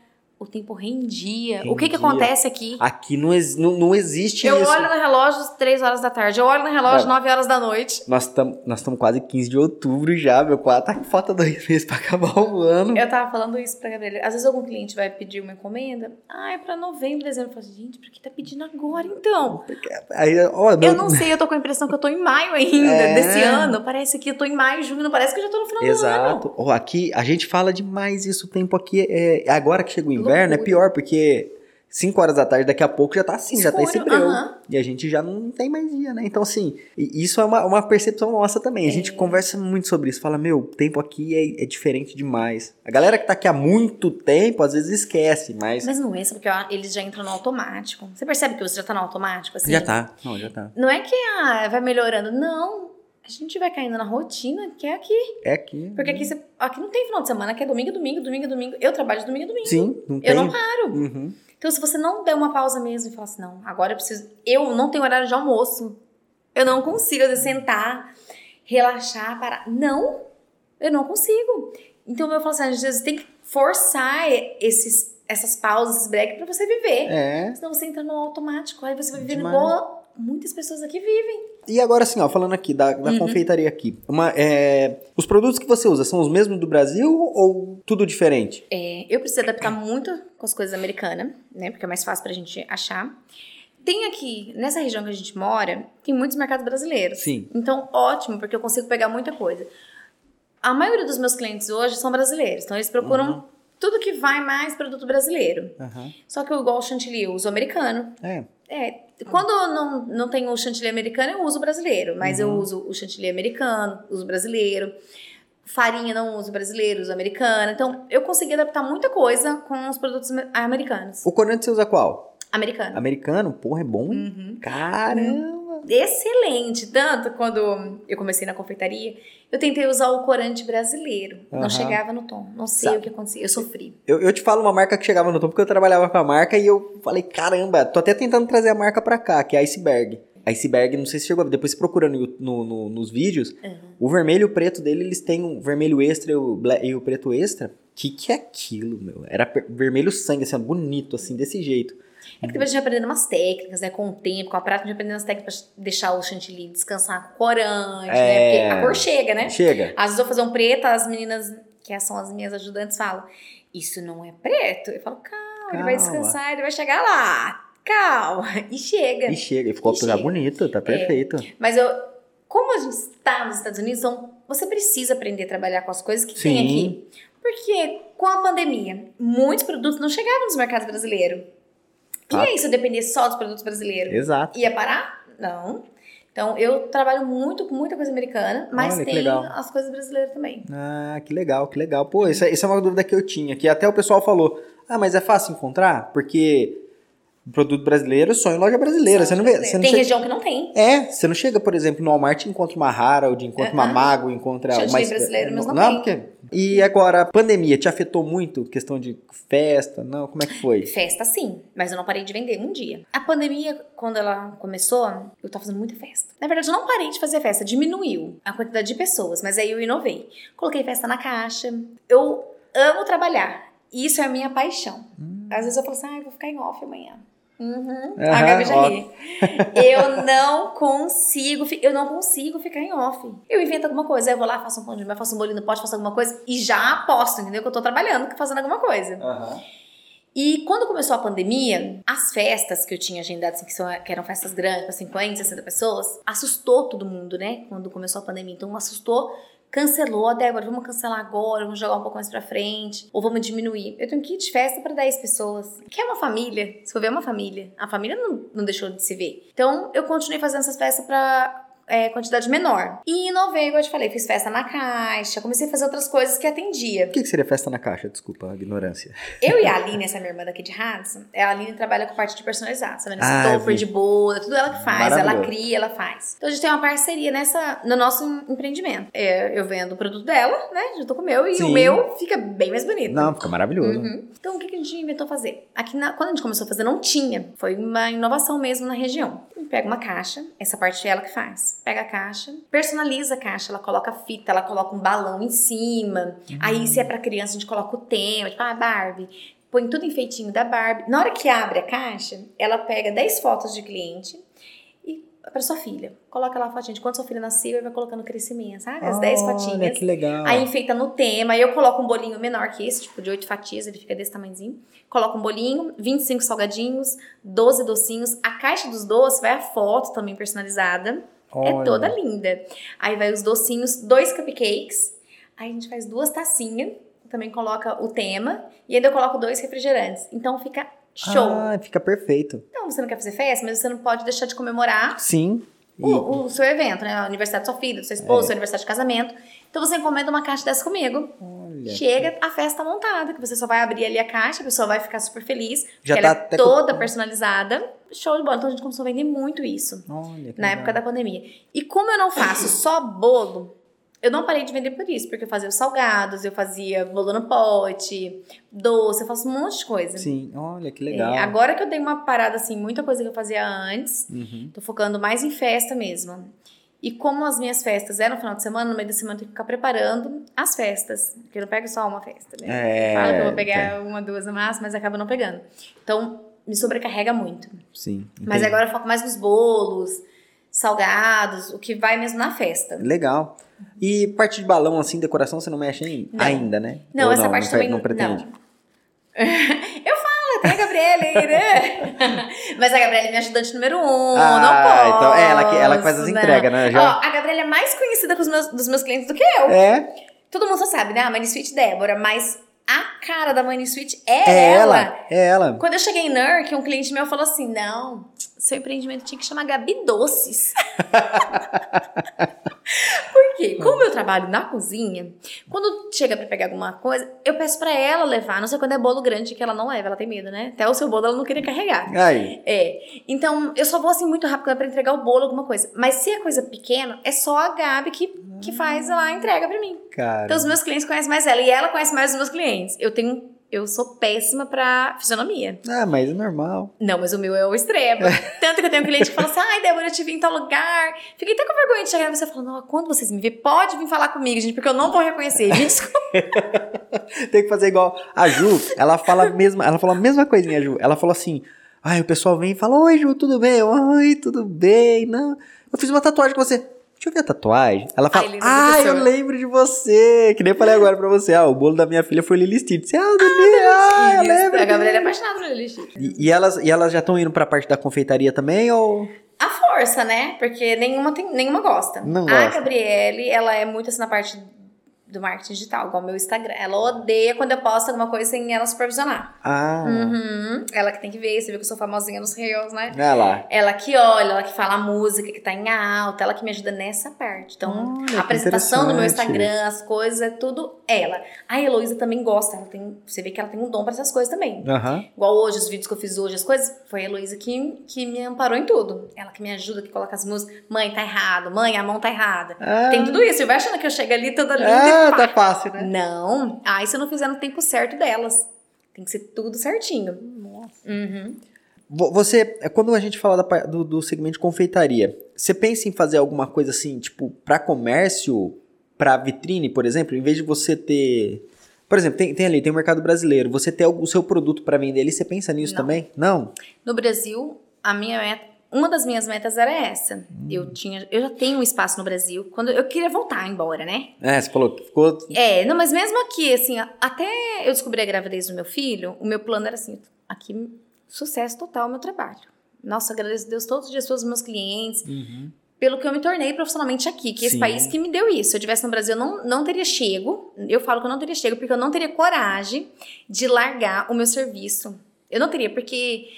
O tempo rendia. O que que Rendia. acontece aqui? Aqui não, ex- não, não existe Eu isso. olho no relógio às 3 horas da tarde, eu olho no relógio Não. 9 horas da noite. Nós estamos nós quase 15 de outubro já, meu. Quase tá falta dois meses pra acabar o ano. Eu tava falando isso pra Gabriela. Às vezes algum cliente vai pedir uma encomenda. Ah, é pra novembro, dezembro. Eu falo, assim, gente, por que tá pedindo agora então? Aí, ó, Eu não sei, eu tô com a impressão que eu tô em maio ainda, É. desse ano. Parece que eu tô em maio, junho, não parece que eu já tô no final do ano. Exato. Aqui a gente fala demais isso. O tempo aqui é. Agora que chega o inverno, é Loucura. pior, porque 5 horas da tarde, daqui a pouco já tá assim, já tá esse Escuro, breu. aham. E a gente já não tem mais dia, né? Então, assim, isso é uma, uma percepção nossa também. A gente É. conversa muito sobre isso. Fala, meu, o tempo aqui é, é diferente demais. A galera que tá aqui há muito tempo, às vezes esquece, mas. Mas não é? Porque ó, eles já entram no automático. Você percebe que você já tá no automático, assim? Já tá. Não, já tá. Não é que ah, vai melhorando, não. A gente vai caindo na rotina que é aqui. É aqui. Porque aqui, você, aqui não tem final de semana, aqui é domingo, domingo, domingo, domingo. Eu trabalho domingo domingo. Sim, não tem. Eu não paro. Uhum. Então, se você não der uma pausa mesmo e falar assim, não, agora eu preciso. Eu não tenho horário de almoço. Eu não consigo, às vezes, sentar, relaxar, parar. Não, eu não consigo. Então, eu falo assim, às vezes tem que forçar esses, essas pausas, esses break pra você viver. É. Senão você entra no automático, aí você vai vivendo Demais. igual muitas pessoas aqui vivem. E agora assim, ó, falando aqui da, da Uhum. confeitaria aqui. Uma, é, os produtos que você usa são os mesmos do Brasil ou tudo diferente? É, eu preciso adaptar muito com as coisas americanas, né? Porque é mais fácil pra gente achar. Tem aqui, nessa região que a gente mora, tem muitos mercados brasileiros. Sim. Então, ótimo, porque eu consigo pegar muita coisa. A maioria dos meus clientes hoje são brasileiros, então eles procuram Uhum. tudo que vai mais produto brasileiro. Aham. Só que eu, igual o chantilly, eu uso americano. É. É, quando eu não, não tenho o chantilly americano, eu uso o brasileiro. Mas eu Uhum. uso o chantilly americano, uso brasileiro. Farinha não uso brasileiro, uso americana. Então, eu consegui adaptar muita coisa com os produtos me- americanos. O corante você usa qual? Americano. Americano? Porra, é bom, hein? Uhum. Caramba! Excelente. Tanto quando eu comecei na confeitaria, eu tentei usar o corante brasileiro. Aham. Não chegava no tom. Não sei Sabe. o que acontecia. Eu sofri. Eu, eu te falo uma marca que chegava no topo, porque eu trabalhava com a marca e eu falei, caramba, tô até tentando trazer a marca pra cá, que é a Iceberg. Iceberg, não sei se chegou depois você procura no, no- no- nos vídeos, Uhum. o vermelho e o preto dele, eles têm um vermelho extra e o, e o preto extra. Que que é aquilo, meu? Era vermelho sangue, assim, bonito, assim, desse jeito. É que depois a gente vai aprendendo umas técnicas, né? Com o tempo, com a prática, a gente vai aprendendo umas técnicas pra deixar o chantilly descansar com corante, É. né? Porque a cor chega, né? Chega. Às vezes eu vou fazer um preto, as meninas, que são as minhas ajudantes, falam: Isso não é preto. Eu falo: Calma, ele vai Calma. descansar, ele vai chegar lá. Calma. E chega. E chega, e ficou E. É. bonito, tá perfeito. Mas eu, como a gente está nos Estados Unidos, então você precisa aprender a trabalhar com as coisas que Sim. tem aqui. Porque com a pandemia, muitos produtos não chegavam nos mercados brasileiros. E aí, se eu dependesse só dos produtos brasileiros, Exato. ia parar? Não. Então, eu trabalho muito com muita coisa americana, mas Olha, tem as coisas brasileiras também. Ah, que legal, que legal. Pô, isso é, isso é uma dúvida que eu tinha, que até o pessoal falou, ah, mas é fácil encontrar? Porque produto brasileiro só em loja brasileira, você não vê... Você não tem chega- região que não tem. É, você não chega, por exemplo, no Walmart e encontra uma Harold, encontra uma Aham. Mago, encontra Chantilly uma... brasileiro, mas não não tem. porque... E agora, a pandemia te afetou muito? Questão de festa? Não, como é que foi? Festa sim, mas eu não parei de vender um dia. A pandemia, quando ela começou, eu tava fazendo muita festa. Na verdade, eu não parei de fazer festa, diminuiu a quantidade de pessoas, mas aí eu inovei. Coloquei festa na caixa. Eu amo trabalhar. Isso é a minha paixão. Às vezes eu falo assim, ah, eu vou ficar em off amanhã. Uhum. a Aham, Gabi já ri. Eu não consigo, eu não consigo ficar em off. Eu invento alguma coisa, eu vou lá, faço um pão de mel, faço um bolinho no pote, faço alguma coisa e já aposto, entendeu? Que eu tô trabalhando, fazendo alguma coisa. E quando começou a pandemia, as festas que eu tinha agendado, assim, que, são, que eram festas grandes, para 50, 60 pessoas, assustou todo mundo, né? Quando começou a pandemia. Então, assustou cancelou, a Débora, vamos cancelar agora, vamos jogar um pouco mais pra frente, ou vamos diminuir. Eu tenho um kit de festa para 10 pessoas. Que é uma família. Se for ver, é uma família. A família não, não deixou de se ver. Então, eu continuei fazendo essas festas para é, quantidade menor. E inovei, igual eu te falei, fiz festa na caixa, comecei a fazer outras coisas que atendia. O que, que seria festa na caixa? Desculpa a ignorância. Eu e a Aline, essa minha irmã daqui de Hudson, a Aline trabalha com parte de personalizar, sabe? Nesse ah, topper de boa, tudo ela que faz, ela cria, ela faz. Então a gente tem uma parceria nessa, no nosso empreendimento. É, eu vendo o produto dela, né? Junto com o meu, e Sim. o meu fica bem mais bonito. Não, fica maravilhoso. Uhum. Então o que, que a gente inventou fazer? Aqui, na, quando a gente começou a fazer, não tinha. Foi uma inovação mesmo na região. Pega uma caixa, essa parte é ela que faz. Pega a caixa, personaliza a caixa, ela coloca fita, ela coloca um balão em cima. Uhum. Aí, se é pra criança, a gente coloca o tema, tipo, ah, Barbie. Põe tudo enfeitinho da Barbie. Na hora que abre a caixa, ela pega 10 fotos de cliente e para sua filha. Coloca lá a fotinha de quando sua filha nasceu e vai colocando o crescimento, sabe? As 10 fotinhas. que legal. Aí enfeita no tema. Aí eu coloco um bolinho menor que esse, tipo de 8 fatias, ele fica desse tamanhozinho. Coloca um bolinho, 25 salgadinhos, 12 docinhos. A caixa dos doces vai a foto também personalizada. É Olha. É toda linda. Aí vai os docinhos, dois cupcakes. Aí a gente faz duas tacinhas, também coloca o tema. E ainda eu coloco dois refrigerantes. Então fica show. Ah, fica perfeito. Então, você não quer fazer festa, mas você não pode deixar de comemorar. Sim. O, o, seu evento, né? O aniversário da sua filha, do seu esposo, é. seu aniversário de casamento. Então você encomenda uma caixa dessa comigo. Olha. Chega a festa montada, que você só vai abrir ali a caixa, a pessoa vai ficar super feliz. Já tá ela é toda com... personalizada. Show de bola. Então a gente começou a vender muito isso. Olha, na época da pandemia. E como eu não faço só bolo, eu não parei de vender por isso, porque eu fazia os salgados, eu fazia bolo no pote, doce, eu faço um monte de coisa. Sim, olha que legal. É, agora que eu dei uma parada assim, muita coisa que eu fazia antes, uhum. tô focando mais em festa mesmo. E como as minhas festas eram no final de semana, no meio da semana eu tenho que ficar preparando as festas. Porque eu não pego só uma festa, né? É, Fala que eu vou pegar é. uma, duas no máximo, mas acaba não pegando. Então, me sobrecarrega muito. Sim. Entendi. Mas agora eu foco mais nos bolos, salgados, o que vai mesmo na festa. Legal. E parte de balão, assim, decoração, você não mexe ainda, né? Não, Ou essa não, parte não, também não pretende. Não. aí, né? Mas a Gabriela é minha ajudante número um, ah, não posso. Então, é ela que, ela que faz as entregas, né? Já... Ó, a Gabriela é mais conhecida com os meus, dos meus clientes do que eu. É? Todo mundo só sabe, né? A Money Sweet Débora, mas a cara da Money Sweet é, é ela. ela. É ela. Quando eu cheguei em NERC, um cliente meu falou assim, não, seu empreendimento tinha que chamar Gabi Doces. Por quê? Como eu trabalho na cozinha, quando chega para pegar alguma coisa, eu peço para ela levar. Não sei quando é bolo grande que ela não leva, ela tem medo, né? Até o seu bolo ela não queria carregar. Aí. É. Então, eu só vou assim muito rápido para entregar o bolo, alguma coisa. Mas se é coisa pequena, é só a Gabi que, que faz lá a entrega para mim. Cara. Então, os meus clientes conhecem mais ela e ela conhece mais os meus clientes. Eu tenho eu sou péssima pra fisionomia. Ah, mas é normal. Não, mas o meu é o extremo. Tanto que eu tenho um cliente que fala assim, ai, Débora, eu te vi em tal lugar. Fiquei até com vergonha de chegar e você falando, quando vocês me verem, pode vir falar comigo, gente, porque eu não vou reconhecer. Me desculpa. Tem que fazer igual a Ju, ela fala a mesma, ela fala a mesma coisinha, Ju. Ela falou assim, ai, o pessoal vem e fala, oi, Ju, tudo bem? Oi, tudo bem? Não, eu fiz uma tatuagem com você. Deixa eu ver a tatuagem. Ela fala, ah, eu lembro de você. Que nem eu falei agora pra você. Ah, o bolo da minha filha foi Lili Stitch. Ah, Lili, ah, ah eu lembro. A Gabriela é apaixonada por Lili Stitch. E, e, elas, e elas já estão indo pra parte da confeitaria também, ou... A força, né? Porque nenhuma, tem, nenhuma gosta. Não gosta. A Gabriele, ela é muito assim na parte do marketing digital, igual o meu Instagram. Ela odeia quando eu posto alguma coisa sem ela supervisionar. Ah. Uhum. Ela que tem que ver, você viu que eu sou famosinha nos reels, né? Ela. Ela que olha, ela que fala a música que tá em alta, ela que me ajuda nessa parte. Então, olha, a apresentação do meu Instagram, as coisas, é tudo ela. A Heloísa também gosta, ela tem, você vê que ela tem um dom para essas coisas também. Uhum. Igual hoje, os vídeos que eu fiz hoje, as coisas, foi a Heloísa que, que me amparou em tudo. Ela que me ajuda, que coloca as músicas. Mãe, tá errado. Mãe, a mão tá errada. Ah. Tem tudo isso. E vai achando que eu chego ali toda linda ah, e pá. tá fácil, né? Não. Aí se eu não fizer no tempo certo delas. Tem que ser tudo certinho. Nossa. Uhum. Você, é, quando a gente fala da, do, do segmento de confeitaria, você pensa em fazer alguma coisa assim, tipo, para comércio, para vitrine, por exemplo, em vez de você ter. Por exemplo, tem, tem ali, tem o mercado brasileiro, você ter o seu produto para vender ali, você pensa nisso Não. também? Não? No Brasil, a minha meta uma das minhas metas era essa. Eu tinha, eu já tenho um espaço no Brasil. Quando eu queria voltar embora, né? É, você falou que ficou. É, não, mas mesmo aqui, assim, até eu descobri a gravidez do meu filho, o meu plano era assim, aqui sucesso total o meu trabalho. Nossa, agradeço a Deus todos os dias pelos meus clientes, Uhum. pelo que eu me tornei profissionalmente aqui, que esse Sim. país que me deu isso. Se eu tivesse no Brasil, eu não, não teria chego. Eu falo que eu não teria chego porque eu não teria coragem de largar o meu serviço. Eu não teria, porque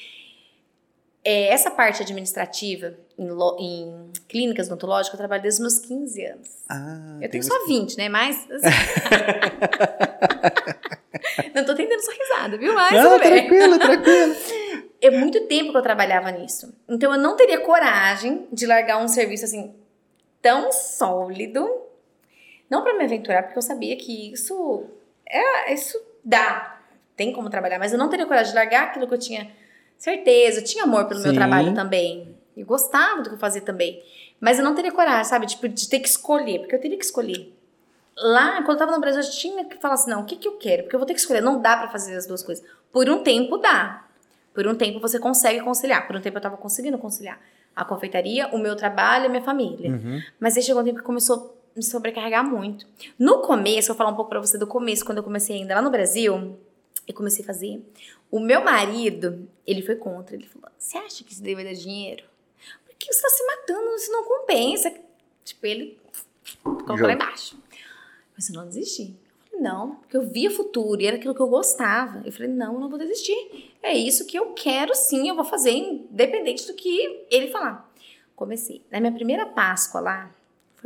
é, essa parte administrativa em, lo- em clínicas odontológicas eu trabalho desde os meus 15 anos. Ah, Eu tenho só 20, né? Mas. assim, não tô tentando só risada, viu? Mas Não, tranquilo, tranquilo. É muito tempo que eu trabalhava nisso. Então eu não teria coragem de largar um serviço assim tão sólido. Não pra me aventurar, porque eu sabia que isso é isso dá. Tem como trabalhar, mas eu não teria coragem de largar aquilo que eu tinha certeza, eu tinha amor pelo meu Sim. trabalho também. Eu gostava do que eu fazia também. Mas eu não teria coragem, sabe? Tipo, de ter que escolher, porque eu teria que escolher. Lá, quando eu tava no Brasil, eu tinha que falar assim: não, o que, que eu quero? Porque eu vou ter que escolher. Não dá pra fazer as duas coisas. Por um tempo dá. Por um tempo você consegue conciliar. Por um tempo eu tava conseguindo conciliar a confeitaria, o meu trabalho e a minha família. Uhum. Mas aí chegou um tempo que começou a me sobrecarregar muito. No começo, eu vou falar um pouco pra você do começo, quando eu comecei ainda lá no Brasil, eu comecei a fazer. O meu marido, ele foi contra. Ele falou: Você acha que isso daí vai dar dinheiro? Porque você tá se matando, isso não compensa. Tipo, ele colocou lá embaixo. Mas eu não desisti. Eu falei, não, porque eu via futuro e era aquilo que eu gostava. Eu falei, não, eu não vou desistir. É isso que eu quero sim, eu vou fazer, independente do que ele falar. Comecei. Na minha primeira Páscoa lá,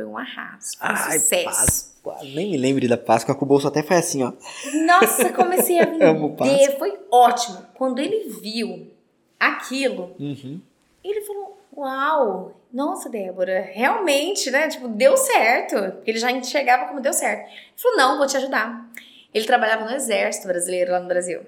foi um arraso, foi um Ai, sucesso. Páscoa. Nem me lembre da Páscoa, que o bolso até foi assim, ó. Nossa, comecei a vender, foi ótimo. Quando ele viu aquilo, Uhum. ele falou: Uau, nossa, Débora, realmente, né? Tipo, deu certo. Ele já enxergava como deu certo. Ele falou: Não, vou te ajudar. Ele trabalhava no exército brasileiro lá no Brasil.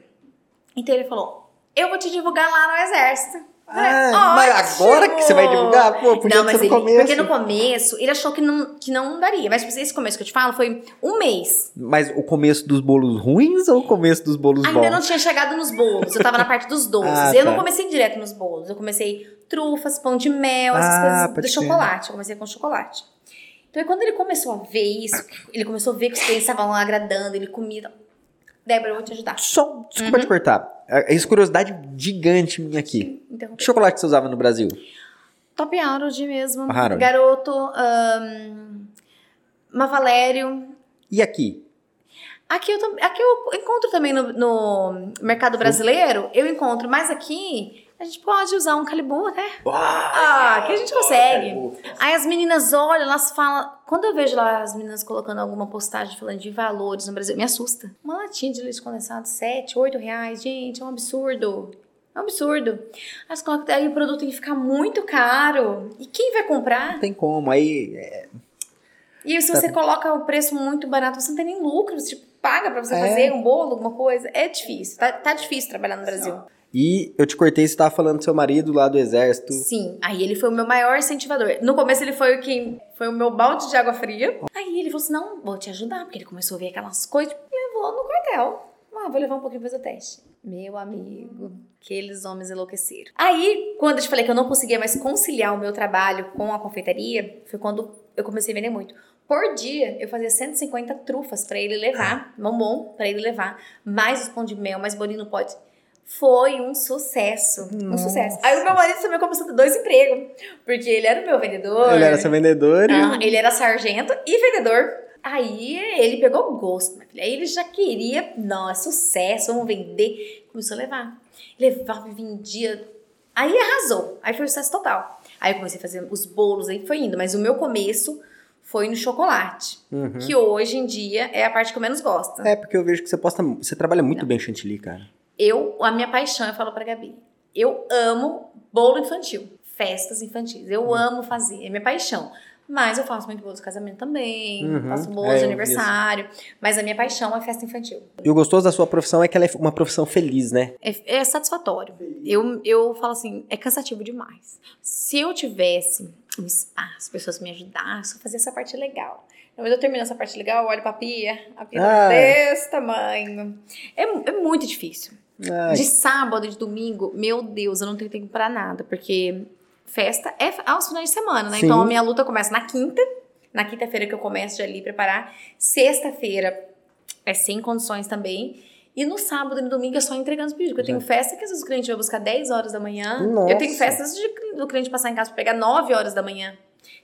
Então ele falou: Eu vou te divulgar lá no exército. Falei, Ah, mas agora que você vai divulgar? Pô, podia Não, mas ser ele, no começo. porque no começo ele achou que não, que não daria. Mas tipo, esse começo que eu te falo foi um mês. Mas o começo dos bolos ruins ou o começo dos bolos Ainda bons? não tinha chegado nos bolos. Eu tava na parte dos doces. Ah, eu tá. não comecei direto nos bolos. Eu comecei trufas, pão de mel, essas Ah, coisas do ser. chocolate. Eu comecei com chocolate. Então, aí, quando ele começou a ver isso, ele começou a ver que os clientes estavam agradando, ele comia. Débora, eu vou te ajudar. Só, desculpa te cortar. É isso curiosidade gigante minha aqui. Que Interrompi. chocolate você usava no Brasil? Top Harold mesmo. Harold. Garoto. ahn, Mavalério. E aqui? Aqui eu, aqui eu encontro também no, no mercado brasileiro, eu encontro, mas aqui a gente pode usar um calibu, né? Ah, aqui a gente consegue. Aí as meninas olham, elas falam. Quando eu vejo lá as meninas colocando alguma postagem falando de valores no Brasil, me assusta. Uma latinha de leite condensado, 7, 8 reais. Gente, é um absurdo. É um absurdo. Elas colocam- aí o produto tem que ficar muito caro. E quem vai comprar? Não tem como. Aí. é, E se você coloca o preço muito barato, você não tem nem lucro. Você tipo, paga pra você É. fazer um bolo, alguma coisa. É difícil. Tá, tá difícil trabalhar no Brasil. E eu te cortei, você tava falando do seu marido lá do exército. Sim, aí ele foi o meu maior incentivador. No começo ele foi o que foi o meu balde de água fria. Aí ele falou assim: não, vou te ajudar, porque ele começou a ver aquelas coisas, levou no quartel. Ah, vou levar um pouquinho pra fazer o teste. Meu amigo, aqueles homens enlouqueceram. Aí, quando eu te falei que eu não conseguia mais conciliar o meu trabalho com a confeitaria, foi quando eu comecei a vender muito. Por dia, eu fazia 150 trufas pra ele levar, bombom pra ele levar, mais os pão de mel, mais bolinho no pote. Foi um sucesso. Um Nossa. sucesso. Aí o meu marido também começou a ter dois empregos. Porque ele era o meu vendedor. Ele era seu vendedor. Ah, ele era sargento e vendedor. Aí ele pegou gosto, minha filha. Aí ele já queria, não, é sucesso, vamos vender. Começou a levar. Levava e vendia. Aí arrasou. Aí foi um sucesso total. Aí eu comecei a fazer os bolos, aí foi indo. Mas o meu começo foi no chocolate. Uhum. Que hoje em dia é a parte que eu menos gosto. É, porque eu vejo que você posta. Você trabalha muito bem chantilly, cara. Eu, a minha paixão, eu falo pra Gabi, eu amo bolo infantil, festas infantis. Eu Uhum. amo fazer, é minha paixão. Mas eu faço muito bolo de casamento também, Uhum. faço bolo É, de aniversário. Mas a minha paixão é festa infantil. E o gostoso da sua profissão é que ela é uma profissão feliz, né? É, é satisfatório. Eu, eu falo assim, é cansativo demais. Se eu tivesse um espaço, pessoas me ajudassem, eu fazia essa parte legal. Mas eu termino essa parte legal, olho pra pia, a pia tá Ah. desse tamanho. É, é muito difícil. Ai, De sábado, de domingo, meu Deus, eu não tenho tempo pra nada, porque festa é aos finais de semana, né? Sim. Então a minha luta começa na quinta, na quinta-feira que eu começo já ali preparar. Sexta-feira é sem condições também. E no sábado e no domingo é só entregando os pedidos. Porque eu tenho festa que às vezes o cliente vai buscar 10 horas da manhã. Eu tenho Nossa. festas de, do cliente passar em casa pra pegar 9 horas da manhã.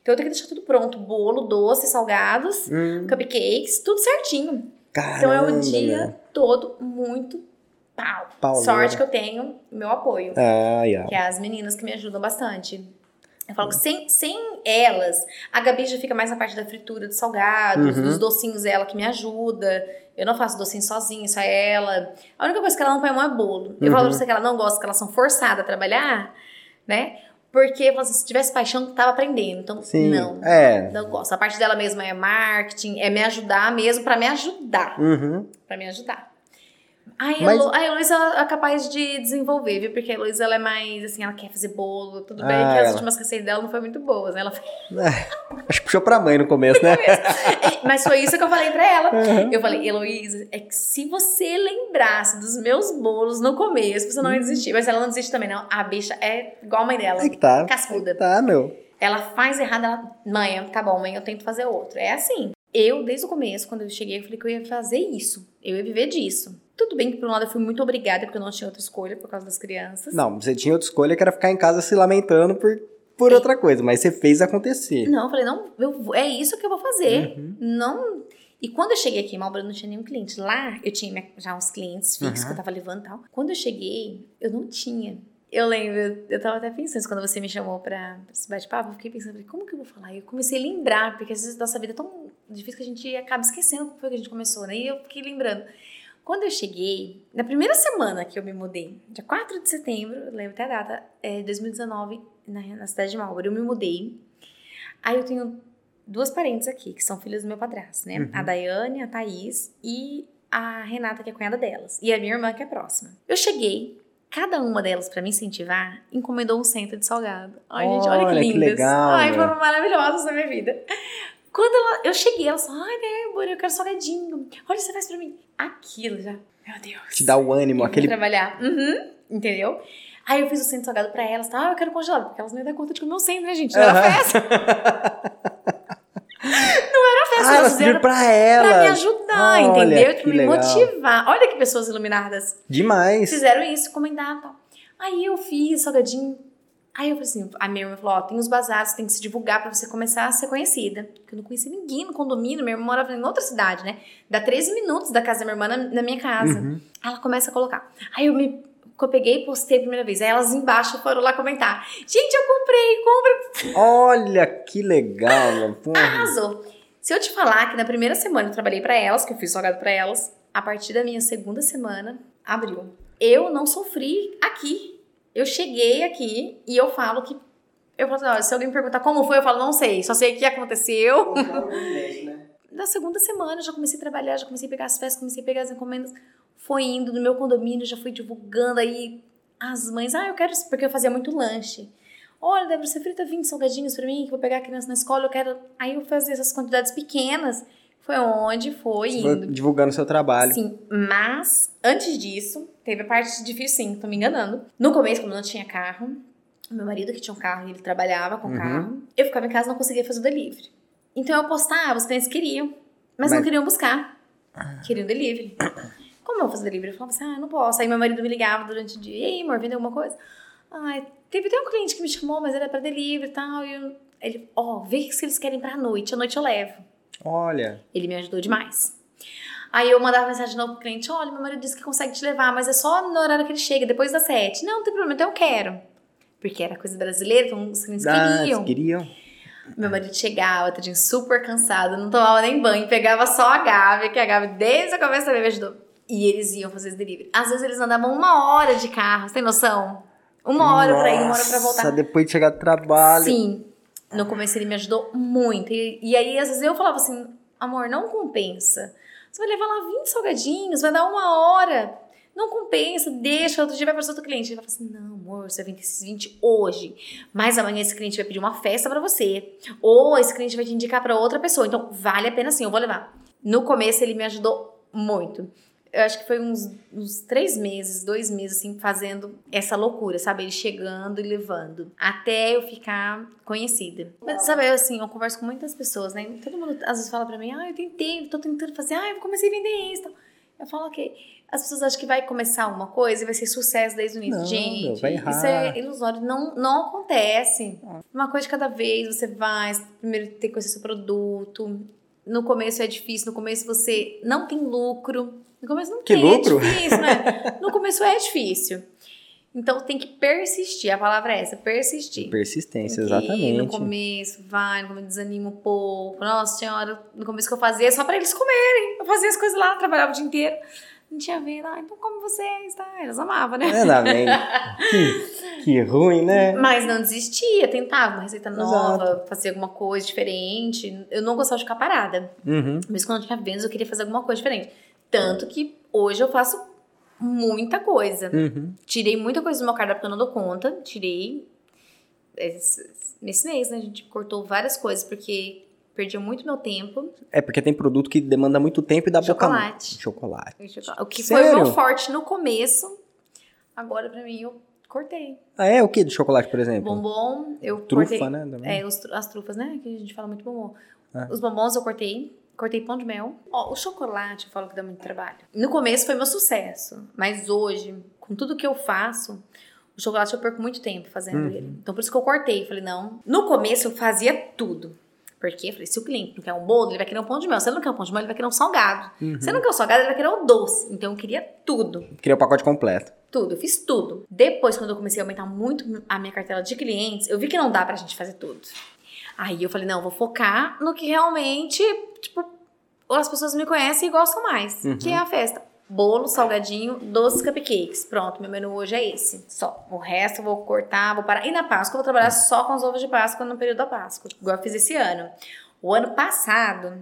Então eu tenho que deixar tudo pronto. Bolo, doce, salgados, Hum, cupcakes, tudo certinho. caramba, Então é o dia todo muito pau. Sorte que eu tenho meu apoio. Ai, ai. Que é as meninas que me ajudam bastante. Eu falo que sem, sem elas, a Gabi já fica mais na parte da fritura dos salgados, Uhum. dos docinhos, é ela que me ajuda. Eu não faço docinho sozinha, só é ela. A única coisa que ela não põe a mão é bolo. Eu Uhum. falo pra você que ela não gosta, que elas são forçadas a trabalhar, né? Porque assim, se tivesse paixão, tava aprendendo. Então, Sim. não. É. Não gosto. A parte dela mesma é marketing, é me ajudar mesmo pra me ajudar. Uhum. Pra me ajudar. Aí Mas- a, Heloísa é capaz de desenvolver, viu? Porque a Heloísa ela é mais assim, ela quer fazer bolo, tudo bem Ah, que as ela- últimas receitas dela não foram muito boas, né? Ela Acho que puxou pra mãe no começo, né? Mas foi isso que eu falei pra ela. Uhum. Eu falei, Heloísa, é que se você lembrasse dos meus bolos no começo, você não ia desistir. Mas ela não desiste também, não. A bicha é igual a mãe dela. É que tá. Cascuda. Tá, meu. Ela faz errado, ela. Mãe, tá bom, mãe, eu tento fazer outro. É assim. Eu, desde o começo, quando eu cheguei, eu falei que eu ia fazer isso. Eu ia viver disso. Tudo bem que, por um lado, eu fui muito obrigada, porque eu não tinha outra escolha por causa das crianças. Não, você tinha outra escolha que era ficar em casa se lamentando por, por outra coisa, mas você fez acontecer. Não, eu falei, não, eu é isso que eu vou fazer. Uhum. Não. E quando eu cheguei aqui em Malboro, não tinha nenhum cliente. Lá, eu tinha já uns clientes fixos Uhum. que eu tava levando e tal. Quando eu cheguei, eu não tinha. Eu lembro, eu tava até pensando, quando você me chamou pra, pra esse bate-papo, eu fiquei pensando, como que eu vou falar? E eu comecei a lembrar, porque às vezes nossa vida é tão difícil que a gente acaba esquecendo como foi que a gente começou, né? E eu fiquei lembrando. Quando eu cheguei, na primeira semana que eu me mudei, dia 4 de setembro, lembro até a data, é 2019, na, na cidade de Malboro, eu me mudei. Aí eu tenho duas parentes aqui, que são filhas do meu padrasto, né? Uhum. A Daiane, a Thaís e a Renata, que é cunhada delas. E a minha irmã, que é próxima. Eu cheguei, cada uma delas, pra me incentivar, encomendou um centro de salgado. Ai, gente, olha que Olha, que lindas. legal, Ai, velho. foram maravilhosas na minha vida. Quando ela- eu cheguei, ela falou, ai, Débora, eu quero salgadinho. Olha, você faz pra mim. Aquilo já, meu Deus. Te dá o ânimo, aquele. trabalhar. Uhum, entendeu? Aí eu fiz o centro salgado pra elas, tá? Ah, eu quero congelado, porque elas não iam dar conta de comer o centro, né, gente? Não era Aham. festa. festa, Ah, elas elas fizeram pediram pra ela. pra me ajudar, Olha, entendeu? Pra me legal. motivar. Olha que pessoas iluminadas. Demais. Fizeram isso, comentar e tal. Aí eu fiz salgadinho. Aí eu falei assim, a minha irmã falou, ó, tem os bazados, tem que se divulgar pra você começar a ser conhecida. Porque eu não conhecia ninguém no condomínio, minha irmã morava em outra cidade, né? Dá 13 minutos da casa da minha irmã na, na minha casa. Uhum. Aí ela começa a colocar. Aí eu me eu peguei e postei a primeira vez. Aí elas embaixo foram lá comentar. Gente, eu comprei, compra. Olha que legal, mano. Porra. Arrasou. Se eu te falar que na primeira semana eu trabalhei pra elas, que eu fiz salgado pra elas, a partir da minha segunda semana, abriu. Eu não sofri aqui. Eu cheguei aqui e eu falo que. Eu falo assim, ó, se alguém me perguntar como foi, eu falo, não sei, só sei o que aconteceu. Na segunda semana já comecei a trabalhar, já comecei a pegar as festas, comecei a pegar as encomendas. Foi indo no meu condomínio, já fui divulgando aí as mães. Ah, eu quero isso, porque eu fazia muito lanche. Olha, Débora, você frita 20 salgadinhos pra mim, que eu vou pegar a criança na escola, eu quero. Aí eu fazia essas quantidades pequenas. Foi onde foi Você foi indo. divulgando seu trabalho. Sim, mas antes disso, teve a parte difícil, sim, tô me enganando. No começo, como não tinha carro, meu marido que tinha um carro, ele trabalhava com Uhum. carro, eu ficava em casa e não conseguia fazer o delivery. Então eu postava, os clientes queriam, mas, não Mas- queriam buscar. Queriam delivery. Como eu vou fazer delivery? Eu falava assim, ah, não posso. Aí meu marido me ligava durante o dia, e aí, amor, vendeu alguma coisa? Ai, teve até um cliente que me chamou, mas era pra delivery e tal. E eu, ele, ó, vê o que eles querem pra noite, à noite eu levo. Olha. Ele me ajudou demais. Aí eu mandava mensagem de novo pro cliente: olha, meu marido disse que consegue te levar, mas é só no horário que ele chega, depois das sete. Não, não tem problema, então eu quero. Porque era coisa brasileira, então os clientes Ah, queriam. queriam. Meu marido chegava, tadinho, super cansado, não tomava nem banho, pegava só a Gabi, que a Gabi desde o começo também me ajudou. E eles iam fazer esse delivery. Às vezes eles andavam uma hora de carro, você tem noção? Uma hora pra ir, uma hora pra voltar. Nossa, depois de chegar do trabalho. Sim. No começo ele me ajudou muito. E, e aí, às vezes, eu falava assim, amor, não compensa. Você vai levar lá 20 salgadinhos, vai dar uma hora. Não compensa, deixa, outro dia vai para outro cliente. Ele vai falar assim, não, amor, você vai vender esses 20 hoje. Mas amanhã esse cliente vai pedir uma festa para você. Ou esse cliente vai te indicar para outra pessoa. Então, vale a pena sim, eu vou levar. No começo ele me ajudou muito. Eu acho que foi uns, uns três meses, dois meses, assim, fazendo essa loucura, sabe? Ele chegando e levando. Até eu ficar conhecida. Mas, sabe, eu, assim, eu converso com muitas pessoas, né? Todo mundo às vezes fala pra mim, ah, eu tentei, tô tentando fazer, ah, eu comecei a vender isso. Eu falo, ok. As pessoas acham que vai começar uma coisa e vai ser sucesso desde o início. Não, Gente, vai errar. isso é ilusório. Não, não acontece. Uma coisa de cada vez, você vai, primeiro tem que conhecer seu produto. No começo é difícil, no começo você não tem lucro. No começo não Que tem, lucro? é difícil, né? No começo é difícil. Então tem que persistir, a palavra é essa, persistir. Persistência, exatamente. No começo, vai, no começo desanima um pouco. Nossa senhora, no começo que eu fazia só pra eles comerem. Eu fazia as coisas lá, trabalhava o dia inteiro. Não tinha venda. Ah, então come vocês, tá? Elas amavam, né? Exatamente. que, que ruim, né? Mas não desistia, tentava uma receita nova, fazia alguma coisa diferente. Eu não gostava de ficar parada. Uhum. Mesmo quando eu tinha vendas, eu queria fazer alguma coisa diferente. Tanto que hoje eu faço muita coisa. Uhum. Tirei muita coisa do meu cardápio que eu não dou conta. Tirei esse- nesse mês, né? A gente cortou várias coisas porque perdia muito meu tempo. É porque tem produto que demanda muito tempo e dá boca Chocolate. Chocolate. O que foi o Sério? meu forte no começo, agora pra mim eu cortei. Ah, é? O que de chocolate, por exemplo? Bombom, eu Trufa, cortei. né? também? É, os as trufas, né? Que a gente fala muito bombom. Ah. Os bombons eu cortei. Cortei pão de mel. Ó, o chocolate eu falo que dá muito trabalho. No começo foi meu sucesso. Mas hoje, com tudo que eu faço, o chocolate eu perco muito tempo fazendo Uhum. ele. Então por isso que eu cortei. Falei, não. No começo eu fazia tudo. Porque eu falei, se o cliente não quer um bolo, ele vai querer um pão de mel. Se ele não quer um pão de mel, ele vai querer um salgado. Uhum. Se ele não quer o salgado, ele vai querer o doce. Então eu queria tudo. Queria o pacote completo. Tudo, eu fiz tudo. Depois, quando eu comecei a aumentar muito a minha cartela de clientes, eu vi que não dá pra gente fazer tudo. Aí eu falei, não, eu vou focar no que realmente, tipo, as pessoas me conhecem e gostam mais. Uhum. Que é a festa. Bolo, salgadinho, doces, cupcakes. Pronto, meu menu hoje é esse. Só. O resto eu vou cortar, vou parar. E na Páscoa eu vou trabalhar só com os ovos de Páscoa no período da Páscoa. Igual eu fiz esse ano. O ano passado,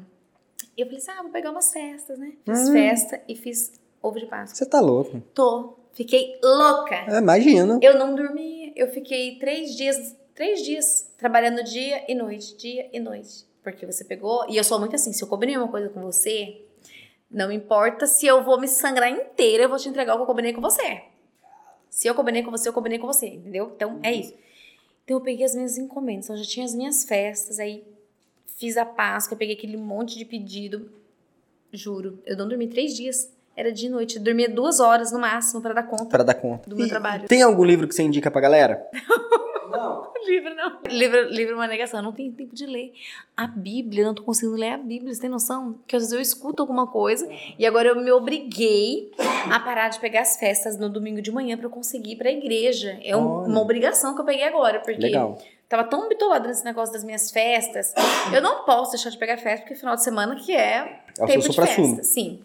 eu falei assim, ah, vou pegar umas festas, né? Fiz Hum. festa e fiz ovo de Páscoa. Você tá louco. Tô. Fiquei louca. É, imagina. Eu não dormia. Eu fiquei três dias, três dias trabalhando dia e noite, dia e noite. Porque você pegou. E eu sou muito assim: se eu combinei uma coisa com você, não importa se eu vou me sangrar inteira, eu vou te entregar o que eu combinei com você. Se eu combinei com você, eu combinei com você, entendeu? Então é isso. Então eu peguei as minhas encomendas, então eu já tinha as minhas festas, aí fiz a Páscoa, peguei aquele monte de pedido. Juro, eu não dormi três dias. Era de noite, eu dormia duas horas no máximo para dar conta Pra dar conta. do meu E trabalho. Tem algum livro que você indica pra galera? Livro não. Livro, livro é uma negação. Eu não tenho tempo de ler. A Bíblia, eu não tô conseguindo ler a Bíblia. Você tem noção? Que às vezes eu escuto alguma coisa e agora eu me obriguei a parar de pegar as festas no domingo de manhã pra eu conseguir ir pra igreja. É um- uma obrigação que eu peguei agora, porque Legal. tava tão bitolada nesse negócio das minhas festas. Eu não posso deixar de pegar festa, porque final de semana que é É o tempo seu de festa. Sim.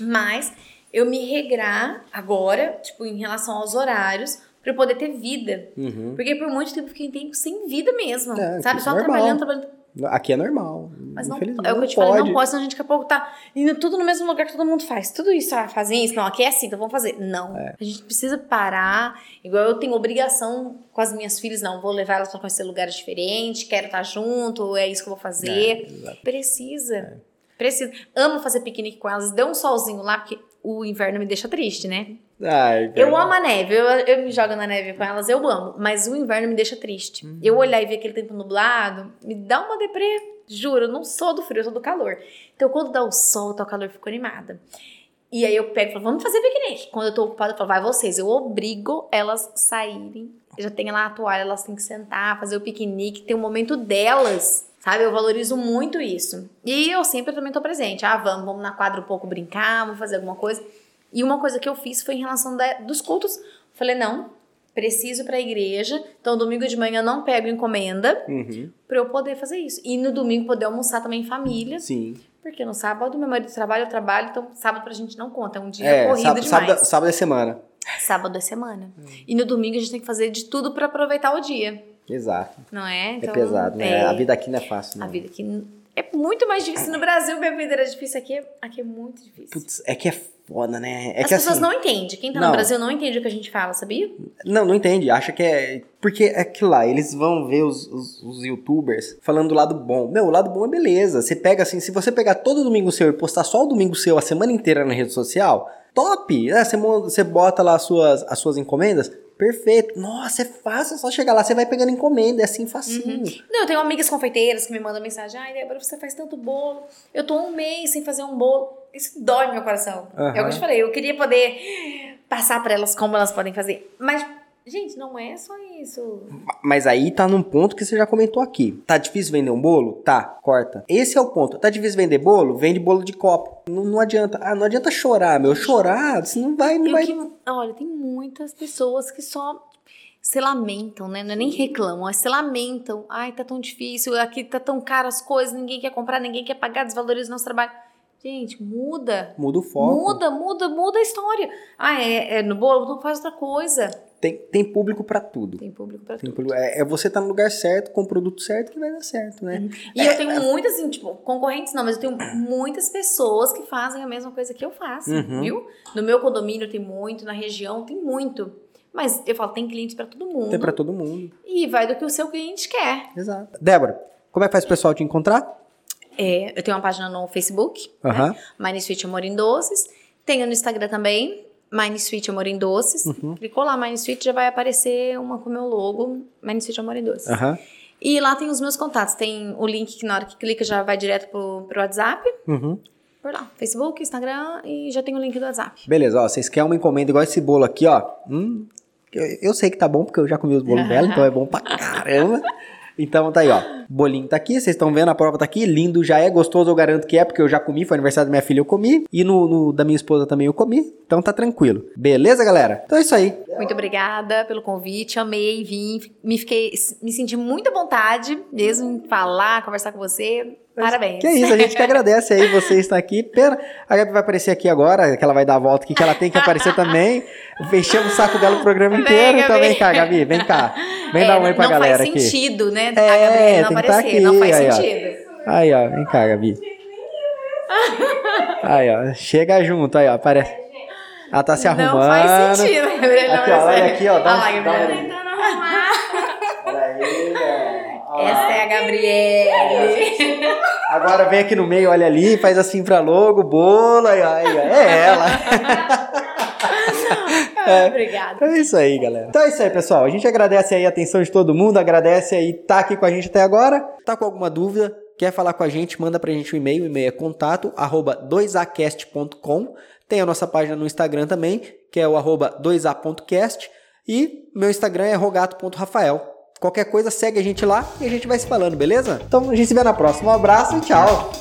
Mas eu me regrar agora, tipo, em relação aos horários, pra eu poder ter vida. Uhum. Porque por muito tempo eu fiquei tempo sem vida mesmo. É, sabe? Só é normal. trabalhando, trabalhando. Aqui é normal. Mas não, é o que eu te não falei, pode. não pode, senão a gente daqui a pouco tá indo tudo no mesmo lugar que todo mundo faz. Tudo isso, ah, fazem isso, não, aqui é assim, então vamos fazer. Não. É. A gente precisa parar. Igual eu tenho obrigação com as minhas filhas, não, vou levar elas pra conhecer lugares diferentes, quero estar junto, é isso que eu vou fazer. É. Precisa. Precisa. Amo fazer piquenique com elas. Deu um solzinho lá, porque o inverno me deixa triste, né? Ai, Eu cara. amo a neve, eu, eu me jogo na neve com elas, eu amo. Mas o inverno me deixa triste. Uhum. Eu olhar e ver aquele tempo nublado, me dá uma deprê. Juro, eu não sou do frio, eu sou do calor. Então, quando dá o sol, tá o calor, eu fico animada. E aí eu pego e falo, vamos fazer piquenique. Quando eu tô ocupada, eu falo, vai vocês. Eu obrigo elas saírem. Eu já tenho lá a toalha, elas têm que sentar, fazer o piquenique, tem o momento delas. Sabe, eu valorizo muito isso. E eu sempre também tô presente. Ah, vamos, vamos na quadra um pouco brincar, vamos fazer alguma coisa. E uma coisa que eu fiz foi em relação da- dos cultos. Falei, não, preciso ir pra igreja. Então, domingo de manhã eu não pego encomenda Uhum. pra eu poder fazer isso. E no domingo poder almoçar também em família. Sim. Porque no sábado meu marido trabalha, eu trabalho. Então, sábado pra gente não conta. É um dia É, corrido sábado, demais. sábado, sábado é semana. Sábado é semana. E no domingo a gente tem que fazer de tudo pra aproveitar o dia. Exato. Não é? É Então, pesado, né? é, A vida aqui não é fácil, não. a vida aqui É muito mais difícil. No Brasil, bebida era difícil. Aqui é, aqui é muito difícil. Putz, é que é foda, né? É As que pessoas assim, não entendem. Quem tá não. no Brasil não entende o que a gente fala, sabia? Não, não entende. Acha que é. Porque é aquilo lá, eles vão ver os, os, os youtubers falando do lado bom. Meu, o lado bom é beleza. Você pega assim, se você pegar todo domingo seu e postar só o domingo seu a semana inteira na rede social, top! É, você, você bota lá as suas, as suas encomendas, perfeito. Nossa, é fácil, é só chegar lá, você vai pegando encomenda, é assim facinho. Não, eu tenho amigas confeiteiras que me mandam mensagem. Ai, Débora, você faz tanto bolo. Eu tô um mês sem fazer um bolo. Isso dói no meu coração. Aham. É o que eu te falei. Eu queria poder passar pra elas como elas podem fazer. Mas, gente, não é só isso. Mas aí tá num ponto que você já comentou aqui. Tá difícil vender um bolo? Tá, corta. Esse é o ponto. Tá difícil vender bolo? Vende bolo de copo. Não, não adianta. Ah, não adianta chorar, meu. Chorar, você não vai, não vai. que- olha, tem muitas pessoas que só se lamentam, né? Não é nem reclamam, é se lamentam. Ai, tá tão difícil, aqui tá tão caro as coisas, ninguém quer comprar, ninguém quer pagar, desvaloriza o nosso trabalho. Gente, muda. Muda o foco. Muda, muda, muda a história. Ah, é, é no bolo? Faz outra coisa. Tem, tem público pra tudo. Tem público pra Tem tudo. público- É, é você tá no lugar certo, com o produto certo, que vai dar certo, né? E eu tenho muitas, assim, tipo, concorrentes não, mas eu tenho muitas pessoas que fazem a mesma coisa que eu faço, Uhum. viu? No meu condomínio tem muito, na região tem muito. Mas eu falo, tem clientes pra todo mundo. Tem pra todo mundo. E vai do que o seu cliente quer. Exato. Débora, como é que faz o pessoal te encontrar? É, eu tenho uma página no Facebook, Aham. né? Sweet Amor em Doces. Tenho no Instagram também, Mine Sweet Amor em Doces. Uhum. Clicou lá, Mine Sweet, já vai aparecer uma com o meu logo, Mine Sweet Amor em Doces. Aham. E lá tem os meus contatos. Tem o link que na hora que clica já vai direto pro, pro WhatsApp. Uhum. Por lá, Facebook, Instagram e já tem o link do WhatsApp. Beleza, ó. Vocês querem uma encomenda igual esse bolo aqui, ó. Hum, eu, eu sei que tá bom, porque eu já comi os bolos dela, então é bom pra caramba. Então tá aí, ó. Bolinho tá aqui, vocês estão vendo, a prova tá aqui. Lindo já é, gostoso eu garanto que é, porque eu já comi, foi aniversário da minha filha, eu comi. E no, no da minha esposa também eu comi. Então tá tranquilo. Beleza, galera? Então é isso aí. Muito obrigada pelo convite, amei, vim, me fiquei, me senti muito à vontade mesmo em falar, conversar com você. Parabéns. Que é isso, a gente que agradece aí você estar aqui. Pena, a Gabi vai aparecer aqui agora, que ela vai dar a volta aqui, que ela tem que aparecer também. Fechamos o saco dela o programa Vem, inteiro. então Gabi. vem cá, Gabi, vem cá. Vem É, dar um oi pra não galera faz aqui. sentido, né? É, a Gabriela não tá aparecer, aqui, não faz aí, ó. sentido. Aí, ó, vem cá, Gabi. Aí, ó, chega junto, aí, ó, aparece. Ela tá se arrumando. Não faz sentido, Gabriela. Aqui, ó, olha aqui, ó, dá Olha um- lá, Gabriela. um- tentando arrumar. Olha aí, ó. Ó lá. Essa é a Gabriele. Agora vem aqui no meio, olha ali, faz assim pra logo, bolo, aí, ó, aí, ó, é ela. Ah, Obrigada. É isso aí, galera. Então é isso aí, pessoal. A gente agradece aí a atenção de todo mundo, agradece aí estar aqui com a gente até agora. Tá com alguma dúvida? Quer falar com a gente? Manda pra gente um e-mail. O e-mail é contato arroba 2acast.com. Tem a nossa página no Instagram também, que é o arroba 2a.cast. E meu Instagram é rogato.rafael. Qualquer coisa, segue a gente lá e a gente vai se falando, beleza? Então a gente se vê na próxima. Um abraço e tchau!